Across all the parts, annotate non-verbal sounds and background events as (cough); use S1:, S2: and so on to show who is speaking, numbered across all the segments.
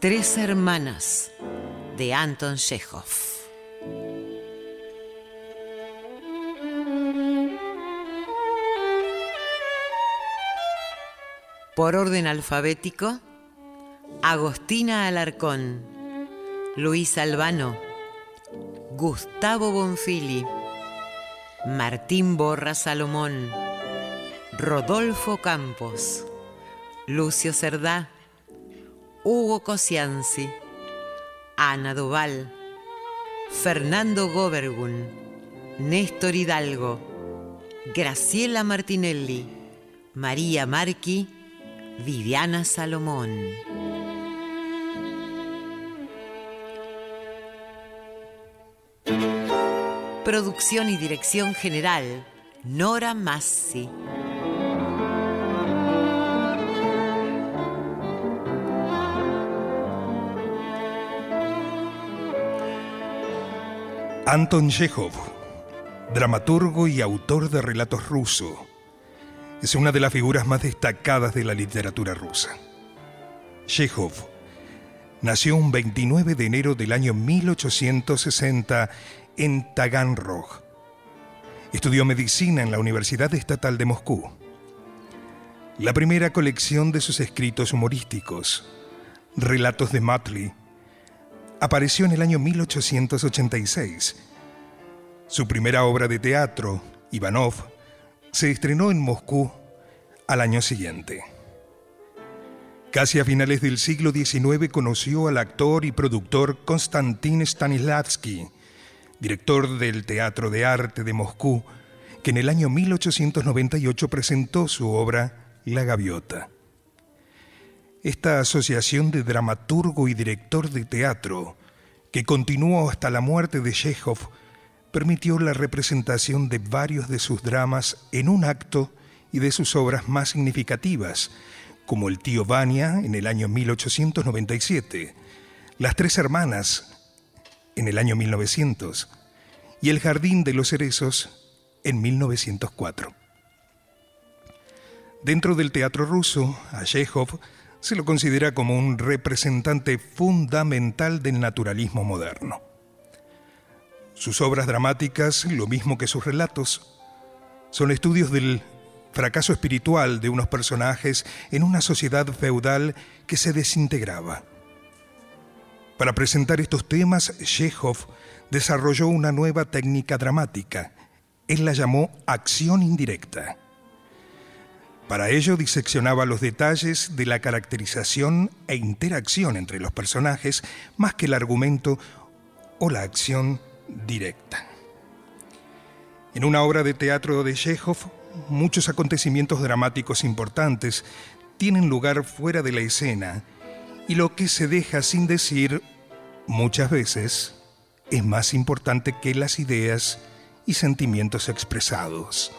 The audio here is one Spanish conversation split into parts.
S1: Tres hermanas de Anton Chekhov. Por orden alfabético, Agostina Alarcón, Luis Albano, Gustavo Bonfili, Martín Borra Salomón, Rodolfo Campos, Lucio Cerdá, Hugo Cosianzi, Ana Doval, Fernando Gobergun, Néstor Hidalgo, Graciela Martinelli, María Marqui, Viviana Salomón. Producción y dirección general, Nora Massi.
S2: Anton Chekhov, dramaturgo y autor de relatos ruso, es una de las figuras más destacadas de la literatura rusa. Chekhov nació un 29 de enero del año 1860 en Taganrog. Estudió medicina en la Universidad Estatal de Moscú. La primera colección de sus escritos humorísticos, Relatos de Matley, apareció en el año 1886. Su primera obra de teatro, Ivanov, se estrenó en Moscú al año siguiente. Casi a finales del siglo XIX conoció al actor y productor Konstantin Stanislavski, director del Teatro de Arte de Moscú, que en el año 1898 presentó su obra La Gaviota. Esta asociación de dramaturgo y director de teatro, que continuó hasta la muerte de Chekhov, permitió la representación de varios de sus dramas en un acto y de sus obras más significativas, como El tío Vania en el año 1897, Las tres hermanas en el año 1900 y El jardín de los cerezos en 1904. Dentro del teatro ruso, a Chekhov se lo considera como un representante fundamental del naturalismo moderno. Sus obras dramáticas, lo mismo que sus relatos, son estudios del fracaso espiritual de unos personajes en una sociedad feudal que se desintegraba. Para presentar estos temas, Chekhov desarrolló una nueva técnica dramática. Él la llamó acción indirecta. Para ello diseccionaba los detalles de la caracterización e interacción entre los personajes más que el argumento o la acción directa. En una obra de teatro de Chekhov, muchos acontecimientos dramáticos importantes tienen lugar fuera de la escena y lo que se deja sin decir muchas veces es más importante que las ideas y sentimientos expresados.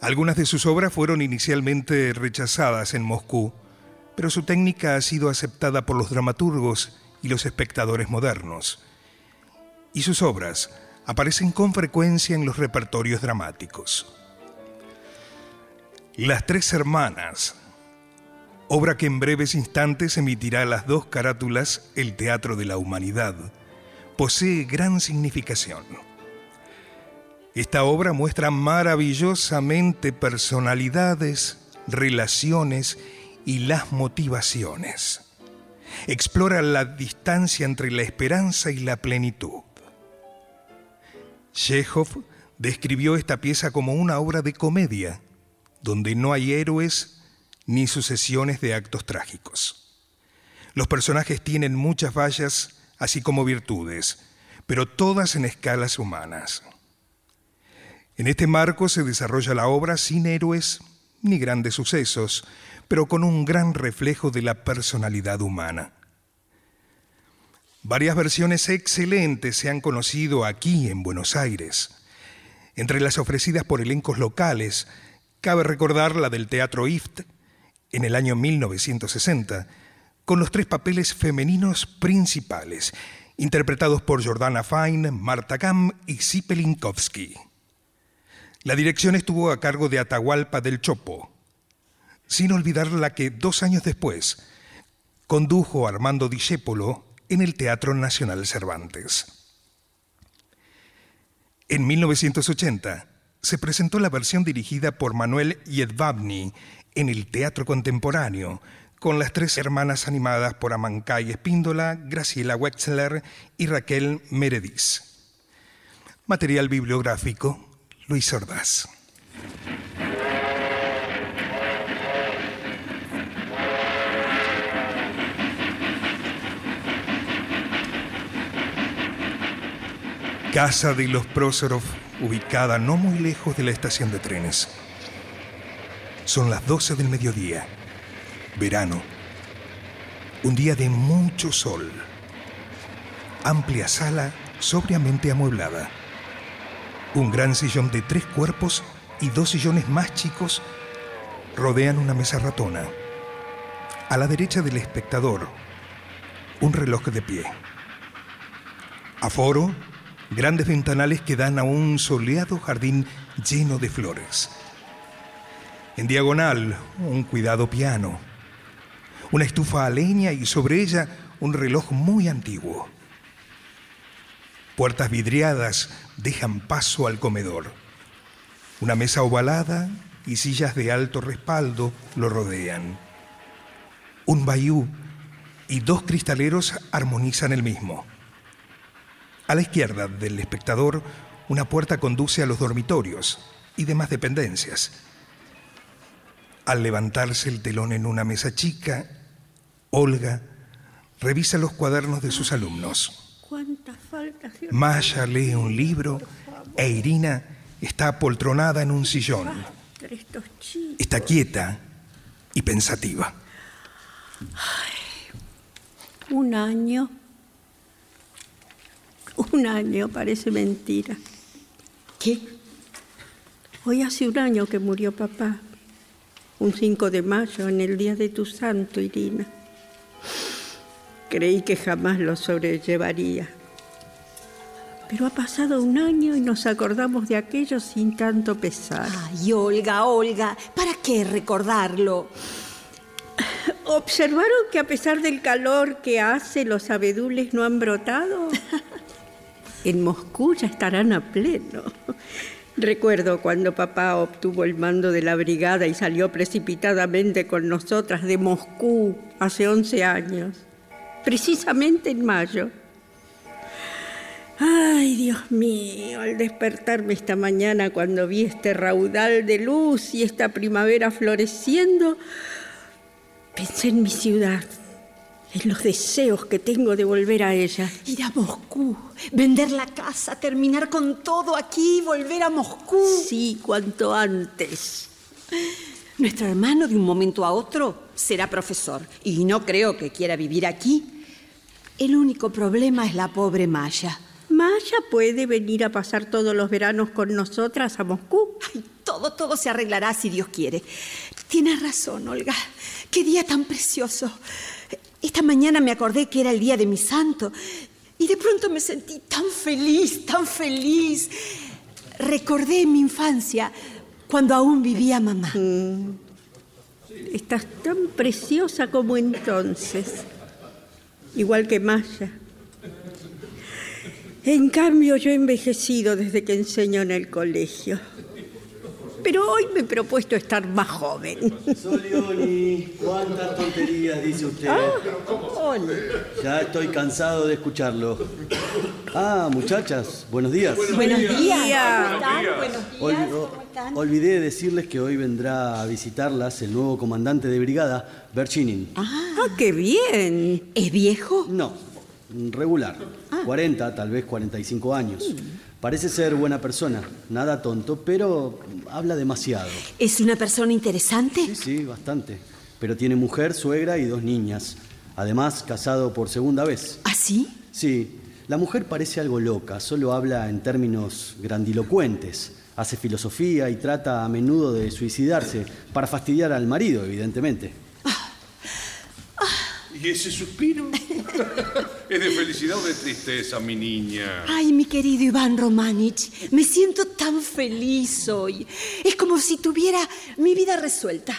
S2: Algunas de sus obras fueron inicialmente rechazadas en Moscú, pero su técnica ha sido aceptada por los dramaturgos y los espectadores modernos. Y sus obras aparecen con frecuencia en los repertorios dramáticos. Las Tres Hermanas, obra que en breves instantes emitirá las dos carátulas El Teatro de la Humanidad, posee gran significación. Esta obra muestra maravillosamente personalidades, relaciones y las motivaciones. Explora la distancia entre la esperanza y la plenitud. Chekhov describió esta pieza como una obra de comedia, donde no hay héroes ni sucesiones de actos trágicos. Los personajes tienen muchas fallas, así como virtudes, pero todas en escalas humanas. En este marco se desarrolla la obra sin héroes ni grandes sucesos, pero con un gran reflejo de la personalidad humana. Varias versiones excelentes se han conocido aquí en Buenos Aires. Entre las ofrecidas por elencos locales, cabe recordar la del Teatro IFT en el año 1960, con los tres papeles femeninos principales, interpretados por Jordana Fine, Marta Gam y Zipelinkowski. La dirección estuvo a cargo de Atahualpa del Chopo, sin olvidar la que dos años después condujo Armando Discépolo en el Teatro Nacional Cervantes. En 1980 se presentó la versión dirigida por Manuel Yedvabny en el Teatro Contemporáneo, con las tres hermanas animadas por Amancay Espíndola, Graciela Wexler y Raquel Meredith. Material bibliográfico Luis Ordaz. Casa de los Prósorov, ubicada no muy lejos de la estación de trenes. Son las 12 del mediodía, verano, un día de mucho sol, amplia sala sobriamente amueblada un gran sillón de tres cuerpos y dos sillones más chicos rodean una mesa ratona. A la derecha del espectador, un reloj de pie. Aforo, grandes ventanales que dan a un soleado jardín lleno de flores. En diagonal, un cuidado piano. Una estufa a leña y sobre ella un reloj muy antiguo. Puertas vidriadas dejan paso al comedor. Una mesa ovalada y sillas de alto respaldo lo rodean. Un bayú y dos cristaleros armonizan el mismo. A la izquierda del espectador, una puerta conduce a los dormitorios y demás dependencias. Al levantarse el telón en una mesa chica, Olga revisa los cuadernos de sus alumnos. Maya lee un libro e Irina está apoltronada en un sillón. Está quieta y pensativa.
S3: un año. Un año parece mentira.
S4: ¿Qué?
S3: Hoy hace un año que murió papá. Un 5 de mayo, en el día de tu santo, Irina. Creí que jamás lo sobrellevaría. Pero ha pasado un año y nos acordamos de aquello sin tanto pesar.
S4: Ay, Olga, Olga, ¿para qué recordarlo?
S3: ¿Observaron que a pesar del calor que hace, los abedules no han brotado? (laughs) En Moscú ya estarán a pleno. Recuerdo cuando papá obtuvo el mando de la brigada y salió precipitadamente con nosotras de Moscú hace 11 años, precisamente en mayo. Ay, Dios mío, al despertarme esta mañana cuando vi este raudal de luz y esta primavera floreciendo, pensé en mi ciudad, en los deseos que tengo de volver a ella.
S4: Ir a Moscú, vender la casa, terminar con todo aquí, volver a Moscú.
S3: Sí, cuanto antes.
S4: Nuestro hermano de un momento a otro será profesor y no creo que quiera vivir aquí. El único problema es la pobre Maya.
S3: Maya puede venir a pasar todos los veranos con nosotras a Moscú.
S4: Ay, todo, todo se arreglará si Dios quiere. Tienes razón, Olga. Qué día tan precioso. Esta mañana me acordé que era el día de mi santo y de pronto me sentí tan feliz, tan feliz. Recordé mi infancia cuando aún vivía mamá.
S3: Mm. Estás tan preciosa como entonces, igual que Maya. En cambio, yo he envejecido desde que enseño en el colegio pero hoy me he propuesto estar más joven.
S5: Solioni, cuántas tonterías dice usted.
S3: Ah,
S5: ya estoy cansado de escucharlo. Ah, muchachas, buenos días.
S4: Buenos, días.
S5: ¿Cómo están? olvidé decirles que hoy vendrá a visitarlas el nuevo comandante de brigada, Berchinin.
S3: Ah, qué bien.
S4: ¿Es viejo?
S5: No, regular. 40, ah. tal vez 45 años. Parece ser buena persona, nada tonto, pero habla demasiado.
S4: ¿Es una persona interesante?
S5: Sí, sí, bastante. Pero tiene mujer, suegra y dos niñas. Además, casado por segunda vez.
S4: ¿Ah, sí?
S5: Sí. La mujer parece algo loca, solo habla en términos grandilocuentes. Hace filosofía y trata a menudo de suicidarse para fastidiar al marido, evidentemente.
S6: ¿Y ese suspiro? (laughs) ¿Es de felicidad o de tristeza, mi niña?
S4: Ay, mi querido Iván Romanich, me siento tan feliz hoy. Es como si tuviera mi vida resuelta.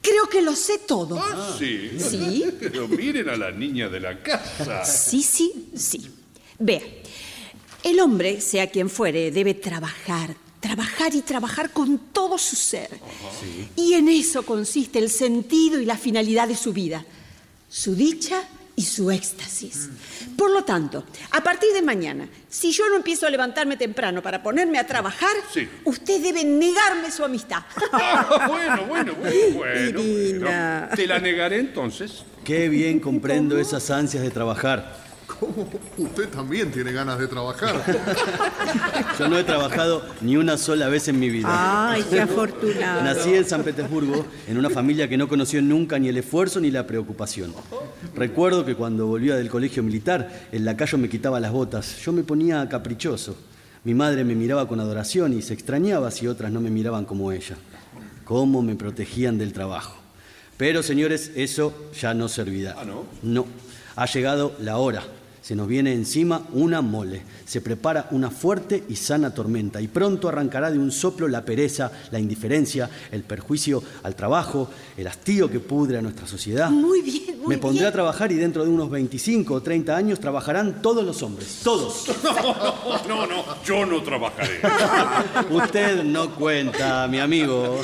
S4: Creo que lo sé todo.
S6: ¿Ah, sí?
S4: Sí. (laughs)
S6: Pero miren a la niña de la casa.
S4: Sí, sí, sí. Vea, el hombre, sea quien fuere, debe trabajar, trabajar y trabajar con todo su ser. Y en eso consiste el sentido y la finalidad de su vida su dicha y su éxtasis. Por lo tanto, a partir de mañana, si yo no empiezo a levantarme temprano para ponerme a trabajar, usted debe negarme su amistad. (laughs)
S6: bueno, bueno, bueno, bueno. Te la negaré entonces.
S5: Qué bien comprendo esas ansias de trabajar.
S7: Usted también tiene ganas de trabajar. (laughs)
S5: Yo no he trabajado ni una sola vez en mi vida.
S3: Ay, qué afortunado.
S5: Nací en San Petersburgo, en una familia que no conoció nunca ni el esfuerzo ni la preocupación. Recuerdo que cuando volvía del colegio militar, el lacayo me quitaba las botas. Yo me ponía caprichoso. Mi madre me miraba con adoración y se extrañaba si otras no me miraban como ella. Cómo me protegían del trabajo. Pero, señores, eso ya no servirá.
S6: ¿Ah, no?
S5: No. Ha llegado la hora se nos viene encima una mole, se prepara una fuerte y sana tormenta y pronto arrancará de un soplo la pereza, la indiferencia, el perjuicio al trabajo, el hastío que pudre a nuestra sociedad.
S4: Muy bien, muy
S5: Me pondré a trabajar y dentro de unos 25 o 30 años trabajarán todos los hombres, todos. (laughs)
S6: No, no, yo no trabajaré. (laughs)
S5: Usted no cuenta, mi amigo.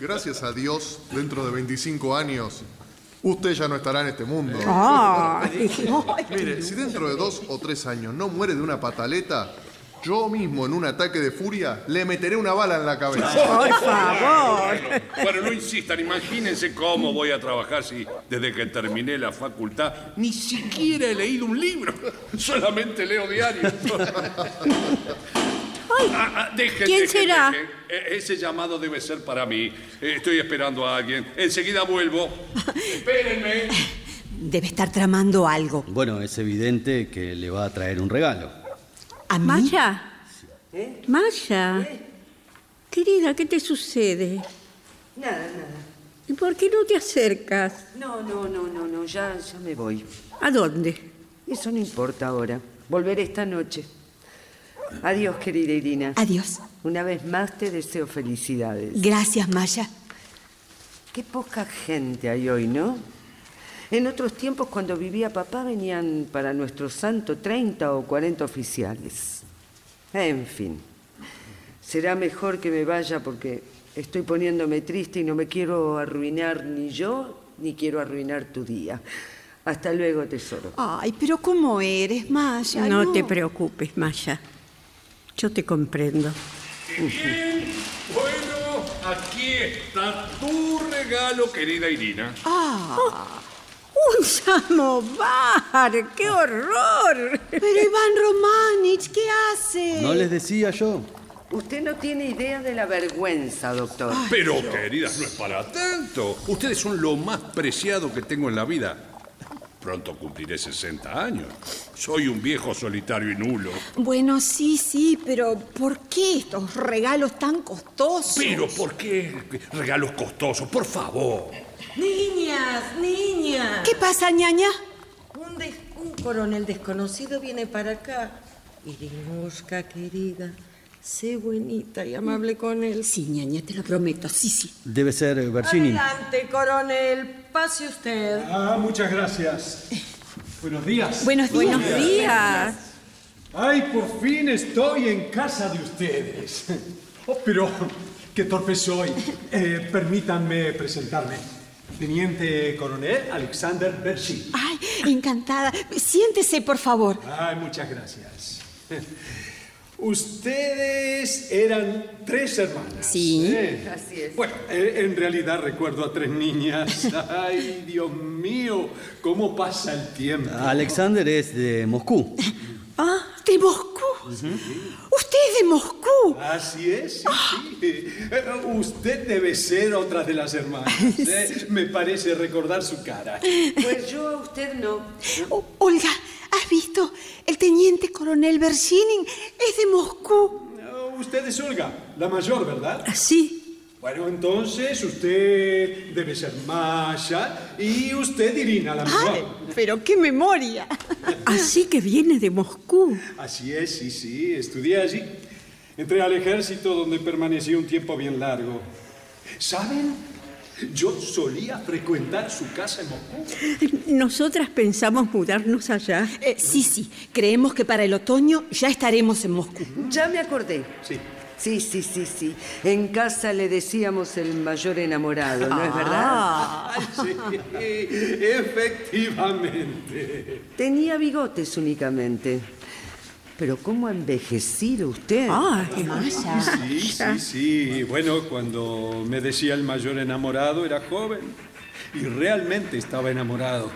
S7: Gracias a Dios, dentro de 25 años usted ya no estará en este mundo. (laughs) Mire, si dentro de dos o tres años no muere de una pataleta, yo mismo en un ataque de furia le meteré una bala en la cabeza.
S3: Por favor.
S6: Bueno, no insistan, imagínense cómo voy a trabajar si desde que terminé la facultad ni siquiera he leído un libro, (laughs) solamente leo diarios. (laughs)
S3: Ah, ah, ¿Quién será?
S6: E, ese llamado debe ser para mí. Eh, estoy esperando a alguien. Enseguida vuelvo. (laughs) Espérenme.
S4: Debe estar tramando algo.
S5: Bueno, es evidente que le va a traer un regalo.
S4: ¿A mí?
S3: Maya. ¿Eh? Maya. Querida, ¿qué te sucede?
S8: Nada, nada.
S3: ¿Y por qué no te acercas?
S8: No, no, no, no, no, ya, ya me voy.
S3: ¿A dónde?
S8: Eso no importa ahora. Volveré esta noche. Adiós, querida Irina.
S4: Adiós.
S8: Una vez más te deseo felicidades.
S4: Gracias, Maya.
S8: Qué poca gente hay hoy, ¿no? En otros tiempos, cuando vivía papá, venían para nuestro santo 30 o 40 oficiales. En fin, será mejor que me vaya porque estoy poniéndome triste y no me quiero arruinar ni yo, ni quiero arruinar tu día. Hasta luego, tesoro.
S4: Ay, pero ¿cómo eres, Maya?
S3: No te preocupes, Maya. Yo te comprendo.
S6: Bien, bueno, aquí está tu regalo, querida Irina.
S4: Ah,
S3: ¡Un samovar! ¡Qué horror!
S4: pero Iván Romanich, ¿qué hace?
S5: No les decía yo.
S8: Usted no tiene idea de la vergüenza, doctor.
S6: Pero, queridas, no es para tanto. Ustedes son lo más preciado que tengo en la vida. Pronto cumpliré 60 años. Soy un viejo solitario y nulo.
S4: Bueno, sí, sí, pero ¿por qué estos regalos tan costosos?
S6: Pero, ¿por qué regalos costosos? Por favor.
S9: Niñas, niñas.
S4: ¿Qué pasa, ñaña?
S9: Un, des- un coronel desconocido viene para acá. Irinushka, querida, sé buenita y amable con él.
S4: Sí, ñaña, te lo prometo, sí, sí.
S5: Debe ser Bersini.
S9: Adelante, coronel, pase usted.
S10: Ah, muchas gracias. Buenos días.
S4: Buenos días.
S3: Buenos días.
S10: Ay, por fin estoy en casa de ustedes. Oh, pero, qué torpe soy. Eh, permítanme presentarme. Teniente Coronel Alexander Bersin.
S4: Ay, encantada. Siéntese, por favor.
S10: Ay, muchas gracias. Ustedes eran tres hermanas.
S4: Sí.
S10: ¿eh?
S8: Así es.
S10: Bueno, eh, en realidad recuerdo a tres niñas. (laughs) Ay, Dios mío, cómo pasa el tiempo.
S5: Alexander es de Moscú. (laughs)
S4: Ah, ¿de Moscú? ¿Usted es de Moscú?
S10: Así es, sí, sí. Eh, Usted debe ser otra de las hermanas. (laughs) ¿eh? Me parece recordar su cara.
S8: Pues yo a usted no.
S4: O- Olga, ¿has visto? El teniente coronel Bershinin es de Moscú.
S10: No, Usted es Olga, la mayor, ¿verdad?
S3: Sí,
S10: Bueno, entonces usted debe ser Masha y usted Irina, la menor.
S4: Ay, pero qué memoria.
S3: así que viene de Moscú.
S10: Así es, sí, sí, estudié allí. Entré al ejército donde permanecí un tiempo bien largo. ¿Saben? Yo solía frecuentar su casa en Moscú.
S3: Nosotras pensamos mudarnos allá.
S4: Eh, sí, sí, creemos que para el otoño ya estaremos en Moscú.
S8: Ya me acordé.
S10: Sí.
S8: Sí, sí, sí, sí. En casa le decíamos el mayor enamorado, ¿no es verdad?
S10: Ay, sí, efectivamente.
S8: Tenía bigotes únicamente. Pero ¿cómo ha envejecido usted?
S3: Ay,
S10: Sí, sí, sí. Bueno, cuando me decía el mayor enamorado era joven y realmente estaba enamorado.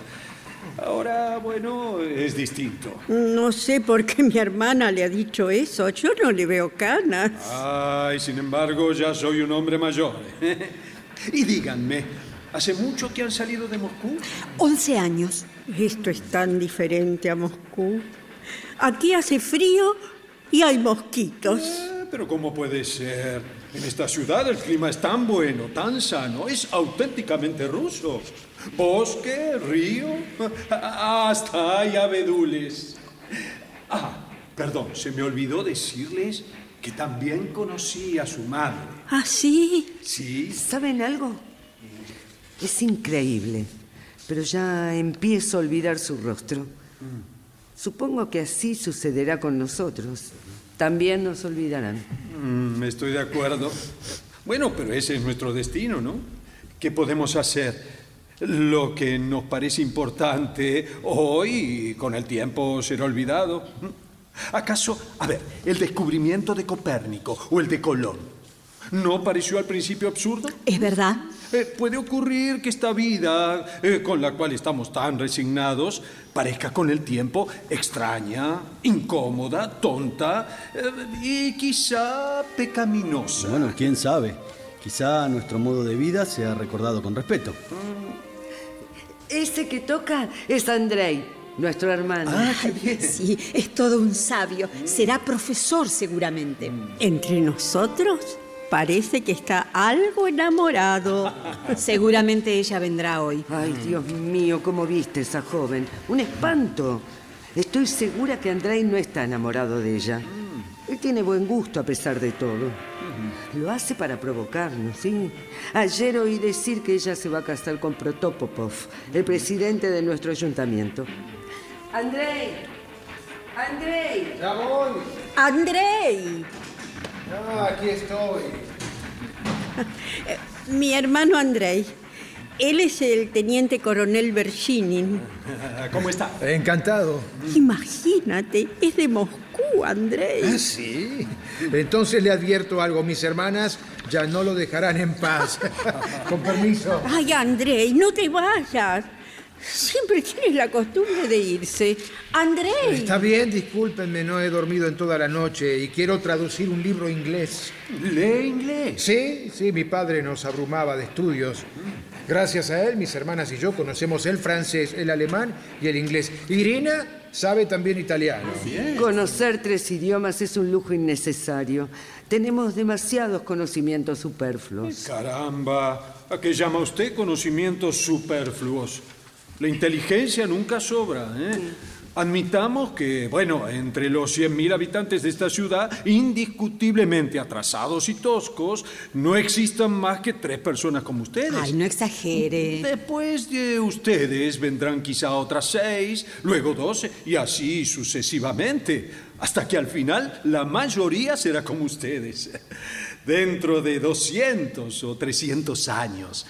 S10: Ahora, bueno, es distinto.
S3: no sé por qué mi hermana le ha dicho eso. Yo no le veo canas.
S10: Ay, sin embargo, ya soy un hombre mayor. (laughs) y díganme, ¿hace mucho que han salido de Moscú?
S4: 11 años.
S3: Esto es tan diferente a Moscú. Aquí hace frío y hay mosquitos.
S10: Eh, pero ¿cómo puede ser? En esta ciudad el clima es tan bueno, tan sano, es auténticamente ruso. Bosque, río, (laughs) hasta hay abedules. Ah, perdón, se me olvidó decirles que también conocí a su madre.
S3: ¿Ah, sí?
S10: Sí,
S8: ¿Saben algo? Es increíble, pero ya empiezo a olvidar su rostro. Supongo que así sucederá con nosotros. También nos olvidarán.
S10: Mm, estoy de acuerdo. Bueno, pero ese es nuestro destino, ¿no? ¿Qué podemos hacer? Lo que nos parece importante hoy, con el tiempo será olvidado. ¿Acaso, a ver, el descubrimiento de Copérnico o el de Colón, ¿no pareció al principio absurdo?
S4: ¿Es verdad?
S10: Eh, puede ocurrir que esta vida, eh, con la cual estamos tan resignados, parezca con el tiempo extraña, incómoda, tonta eh, y quizá pecaminosa.
S5: Bueno, quién sabe. Quizá nuestro modo de vida sea recordado con respeto.
S8: Ese que toca es Andrei, nuestro hermano.
S10: Ah, qué bien. (laughs)
S4: Sí, es todo un sabio. Será profesor seguramente.
S3: Entre nosotros parece que está algo enamorado.
S4: Seguramente ella vendrá hoy.
S8: Ay, Dios mío, ¿cómo viste esa joven? Un espanto. Estoy segura que Andrei no está enamorado de ella. Él tiene buen gusto a pesar de todo. Lo hace para provocarnos, ¿sí? Ayer oí decir que ella se va a casar con Protopopov, el presidente de nuestro ayuntamiento. Andrei, Andrei.
S11: Ya voy.
S3: Andrei,
S11: Ah, aquí estoy. (laughs)
S3: mi hermano Andrei. Él es el teniente coronel Bershinin. (laughs)
S10: ¿Cómo está?
S11: Encantado.
S3: Imagínate, es de Moscú, Andrei.
S11: Ah, sí. Entonces le advierto algo, mis hermanas ya no lo dejarán en paz. (laughs) Con permiso.
S3: Ay, Andrei, no te vayas. Siempre tienes la costumbre de irse. Andrei.
S11: Está bien, discúlpenme, no he dormido en toda la noche y quiero traducir un libro inglés.
S10: ¿Lee inglés?
S11: Sí, sí, mi padre nos abrumaba de estudios. Gracias a él, mis hermanas y yo conocemos el francés, el alemán y el inglés. Irina sabe también italiano.
S8: Conocer tres idiomas es un lujo innecesario. Tenemos demasiados conocimientos superfluos.
S10: Caramba, ¿a qué llama usted conocimientos superfluos? La inteligencia nunca sobra, ¿eh? Admitamos que, bueno, entre los 100.000 habitantes de esta ciudad, indiscutiblemente atrasados y toscos, no existan más que tres personas como ustedes.
S4: Ay, no exagere.
S10: Después de ustedes vendrán quizá otras seis, luego doce y así sucesivamente, hasta que al final la mayoría será como ustedes. (laughs) Dentro de 200 o 300 años,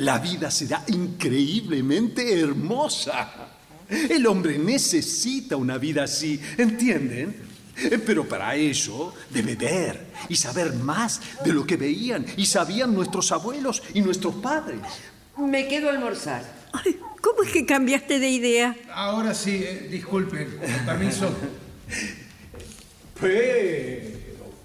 S10: la vida será increíblemente hermosa. El hombre necesita una vida así, ¿entienden? Pero para eso debe ver y saber más de lo que veían y sabían nuestros abuelos y nuestros padres.
S8: Me quedo a almorzar.
S3: Ay, ¿Cómo es que cambiaste de idea?
S11: Ahora sí, eh, disculpen, con permiso. (laughs)
S10: Pero,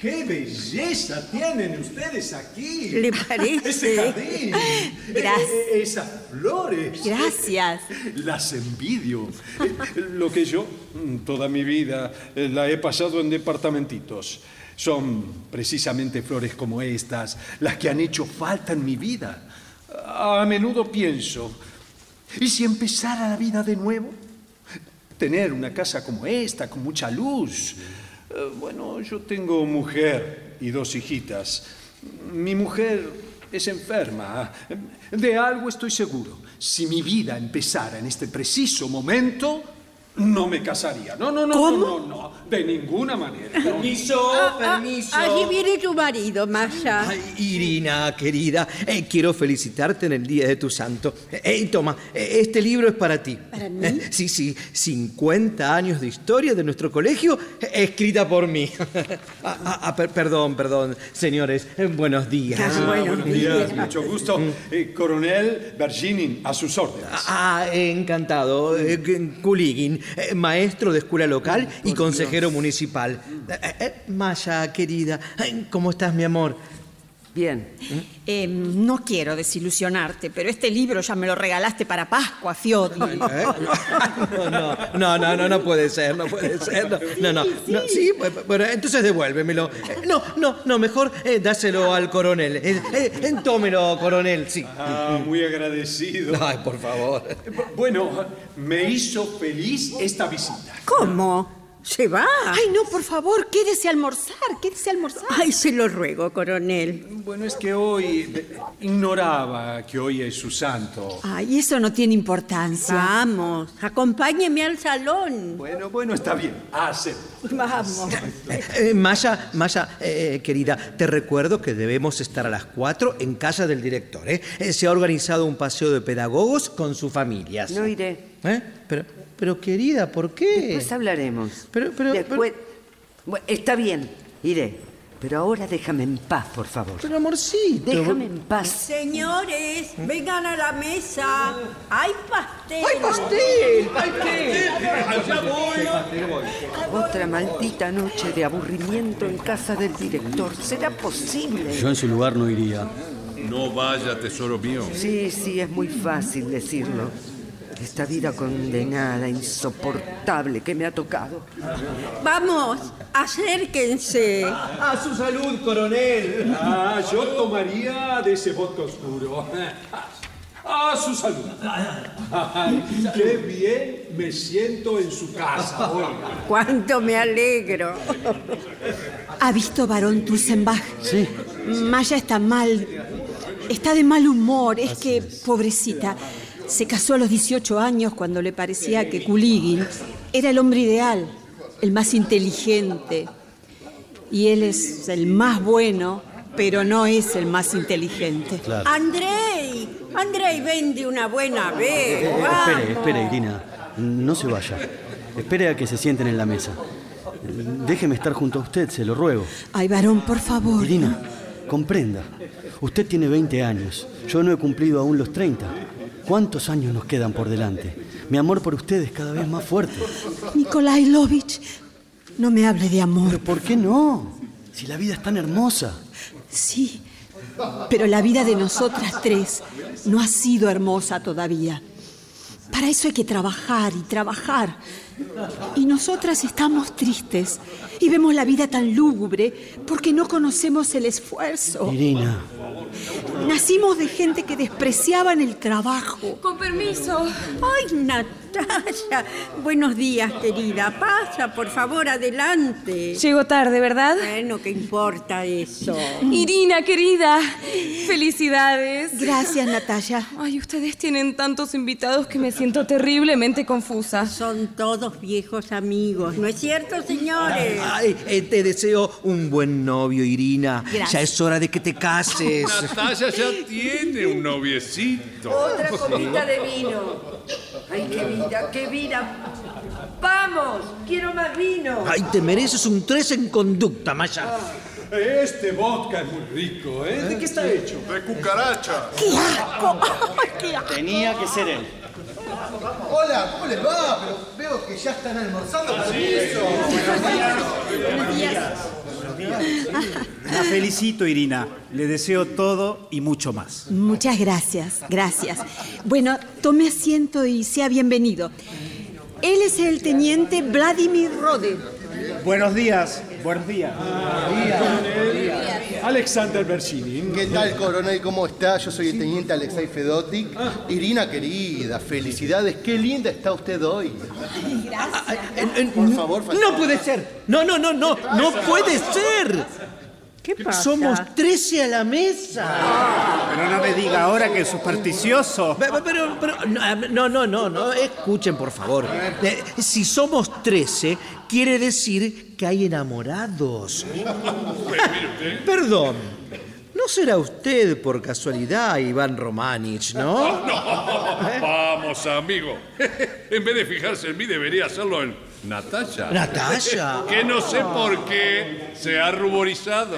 S10: qué belleza tienen ustedes aquí.
S3: ¿Le (laughs) parece?
S10: Ese jardín. (laughs)
S4: Gracias.
S10: Eh, eh, Esas flores.
S4: Gracias.
S10: Las envidio. Eh, Lo que yo mm, toda mi vida eh, la he pasado en departamentitos. Son precisamente flores como estas las que han hecho falta en mi vida. A menudo pienso, ¿y si empezara la vida de nuevo? Tener una casa como esta, con mucha luz. Eh, Bueno, yo tengo mujer y dos hijitas. Mi mujer es enferma. De algo estoy seguro. Si mi vida empezara en este preciso momento, no me casaría. No, no, no,
S3: ¿Cómo?
S10: no, no, no. De ninguna manera. (laughs)
S12: Permiso,
S3: Ah,
S12: permiso.
S3: allí viene tu marido, Masha.
S12: Ay, Irina, querida, eh, quiero felicitarte en el día de tu santo. Eh, eh, toma, eh, este libro es para ti.
S3: ¿Para mí?
S12: Sí, sí, 50 años de historia de nuestro colegio, eh, escrita por mí. (laughs) Ah, ah, ah, per- perdón, perdón, señores, eh, buenos días.
S3: Ah, buenos
S10: buenos días,
S3: días.
S10: mucho gusto. Eh, coronel Berginin, a sus órdenes.
S12: Ah, encantado. Eh, Kuligin, eh, maestro de escuela local y consejero municipal. Eh, eh, Maya, querida, ¿cómo estás, mi amor?
S8: Bien.
S4: Eh, no quiero desilusionarte, pero este libro ya me lo regalaste para Pascua, Fioti.
S12: ¿Eh? (laughs) No, no, no, no, no puede ser, no puede ser. No, no, no. no, sí, bu- bueno, entonces devuélvemelo. Eh, No, no, no, mejor eh, dáselo al coronel. Eh, eh, eh, tómelo, coronel, sí.
S10: Ah, muy agradecido.
S12: Ay, por favor.
S10: Bueno, me hizo feliz esta visita.
S3: ¿Cómo? ¿Se va?
S4: Ay, no, por favor, quédese a almorzar, quédese a almorzar.
S3: Ay, se lo ruego, coronel.
S10: Bueno, es que hoy eh, ignoraba que hoy es su santo.
S4: Ay, eso no tiene importancia.
S3: Vamos, acompáñeme al salón.
S10: Bueno, bueno, está bien. Hace.
S3: Vamos.
S12: Eh, Maya, Maya, eh, querida, te recuerdo que debemos estar a las 4 en casa del director. ¿eh? Eh, Se ha organizado un paseo de pedagogos con sus familias.
S8: No iré.
S12: ¿Eh? Pero, pero querida, ¿por qué?
S8: Después hablaremos.
S12: Pero, pero,
S8: Después... Está bien, iré. Pero ahora déjame en paz, por favor.
S12: pero amorcito.
S8: Déjame en paz.
S3: Señores, vengan a la mesa. Hay pastel.
S12: ¡Ay, pastel! ¡Pastel!
S8: Otra maldita noche de aburrimiento en casa del director. ¿Será posible?
S5: Yo en su lugar no iría.
S6: No vaya, tesoro mío.
S8: Sí, sí, es muy fácil decirlo. Esta vida condenada, insoportable que me ha tocado.
S3: Vamos, acérquense.
S12: ¡A su salud, coronel!
S10: Ah, yo tomaría de ese vodka oscuro. A su salud. Ay, qué bien me siento en su casa, Olga.
S3: Cuánto me alegro.
S4: ¿Ha visto varón Tursenbach?
S5: Sí.
S4: Maya está mal. Está de mal humor. Es que, pobrecita, se casó a los 18 años cuando le parecía que Kuligin era el hombre ideal, el más inteligente. Y él es el más bueno, pero no es el más inteligente.
S3: Andrei, Andrei, ven de una buena vez.
S5: Eh,
S3: vamos.
S5: espere, espere, Irina. No se vaya. Espere a que se sienten en la mesa. Déjeme estar junto a usted, se lo ruego.
S4: Ay, varón, por favor.
S5: Irina, comprenda. Usted tiene 20 años. Yo no he cumplido aún los 30. ¿Cuántos años nos quedan por delante? Mi amor por usted es cada vez más fuerte.
S4: Nikolai Lovich, no me hable de amor.
S5: ¿Pero por qué no? Si la vida es tan hermosa.
S4: Sí, pero la vida de nosotras tres no ha sido hermosa todavía. Para eso hay que trabajar y trabajar. Y nosotras estamos tristes y vemos la vida tan lúgubre porque no conocemos el esfuerzo.
S5: Irina,
S4: Nacimos de gente que despreciaban el trabajo.
S13: Con permiso.
S3: Ay, Natalia. Buenos días, querida. Pasa, por favor, adelante.
S13: Llego tarde, ¿verdad?
S3: Bueno, ¿qué importa eso?
S13: Irina, querida. Felicidades.
S4: Gracias, Natalia.
S13: Ay, ustedes tienen tantos invitados que me siento terriblemente confusa.
S3: Son todos viejos amigos, ¿no es cierto, señores?
S12: Ay, eh, te deseo un buen novio, Irina.
S3: Gracias.
S12: Ya es hora de que te cases.
S6: Natalia ya tiene un noviecito.
S8: Otra copita de vino. Ay, qué vida, qué vida. Vamos, quiero más vino.
S12: Ay, te mereces un 3 en conducta, Maya.
S10: Este vodka es muy rico, ¿eh? ¿De qué está hecho?
S7: De cucaracha.
S4: ¡Qué asco! (laughs) Qué asco!
S5: tenía que ser él.
S14: Hola, ¿cómo les va? Pero veo que ya están almorzando.
S15: La felicito, Irina. Le deseo todo y mucho más.
S4: Muchas gracias, gracias. Bueno, tome asiento y sea bienvenido. Él es el teniente Vladimir Rode.
S15: Buenos días, buenos días.
S10: Alexander Bersinin.
S14: ¿Qué tal, coronel? ¿Cómo está? Yo soy el teniente Alexei Fedotic. Irina, querida, felicidades. Qué linda está usted hoy. Por favor,
S12: No puede ser. No, no, no, no. No puede ser.
S3: ¿Qué pasa?
S12: Somos 13 a la mesa.
S15: Pero no me diga ahora que es supersticioso.
S12: Pero, pero, pero, no, no, no, no. Escuchen, por favor. Eh, Si somos 13, quiere decir que hay enamorados. (laughs) Perdón. ¿No será usted por casualidad Iván Romanich, (laughs) no?
S6: Vamos, amigo. En vez de fijarse en mí, debería hacerlo en Natalia.
S12: ¿Natalia?
S6: Que no sé por qué se ha ruborizado.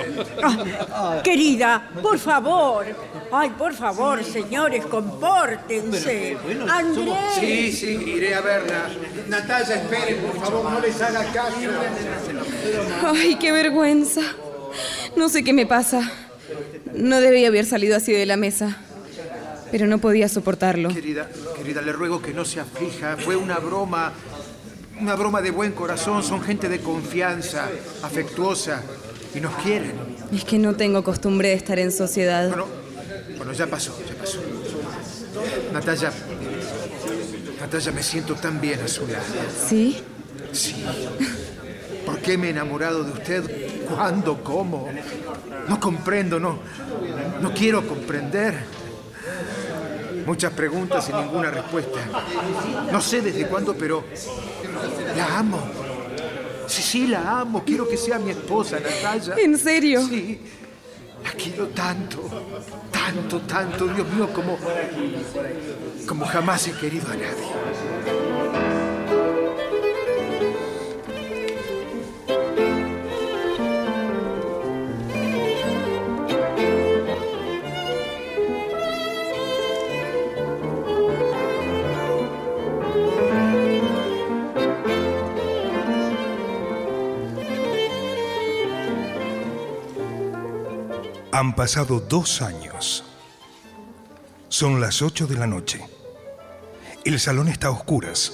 S3: Ah, querida, por favor. Ay, por favor, señores, compórtense. Andrés.
S11: Sí, sí, iré a verla. Natalia, esperen, por favor, no les haga caso.
S13: Ay, qué vergüenza. No sé qué me pasa. No debía haber salido así de la mesa. Pero no podía soportarlo.
S11: Querida, querida, le ruego que no se aflija. Fue una broma. Una broma de buen corazón. Son gente de confianza, afectuosa. Y nos quieren.
S13: Es que no tengo costumbre de estar en sociedad.
S11: Bueno, bueno, ya pasó, ya pasó. Natalia. Natalia, me siento tan bien a su lado.
S13: ¿Sí?
S11: Sí. ¿Por qué me he enamorado de usted? ¿Cuándo? ¿Cómo? No comprendo, no. No quiero comprender. Muchas preguntas y ninguna respuesta. No sé desde cuándo, pero la amo. Sí, sí, la amo. Quiero que sea mi esposa, Natalia.
S13: ¿En serio?
S11: Sí. La quiero tanto, tanto, tanto, Dios mío, como, como jamás he querido a nadie.
S2: Han pasado dos años. Son las ocho de la noche. El salón está a oscuras.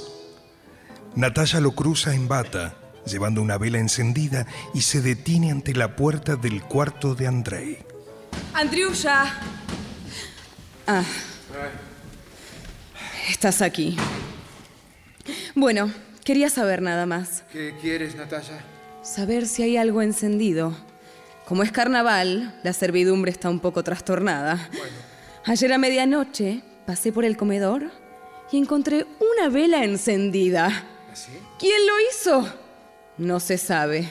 S2: Natalia lo cruza en bata, llevando una vela encendida, y se detiene ante la puerta del cuarto de Andrei.
S13: Andriusha. Ah, Estás aquí. Bueno, quería saber nada más.
S11: ¿Qué quieres, Natalia?
S13: Saber si hay algo encendido. Como es carnaval, la servidumbre está un poco trastornada. Ayer a medianoche pasé por el comedor y encontré una vela encendida.
S11: ¿Así?
S13: ¿Quién lo hizo? No se sabe.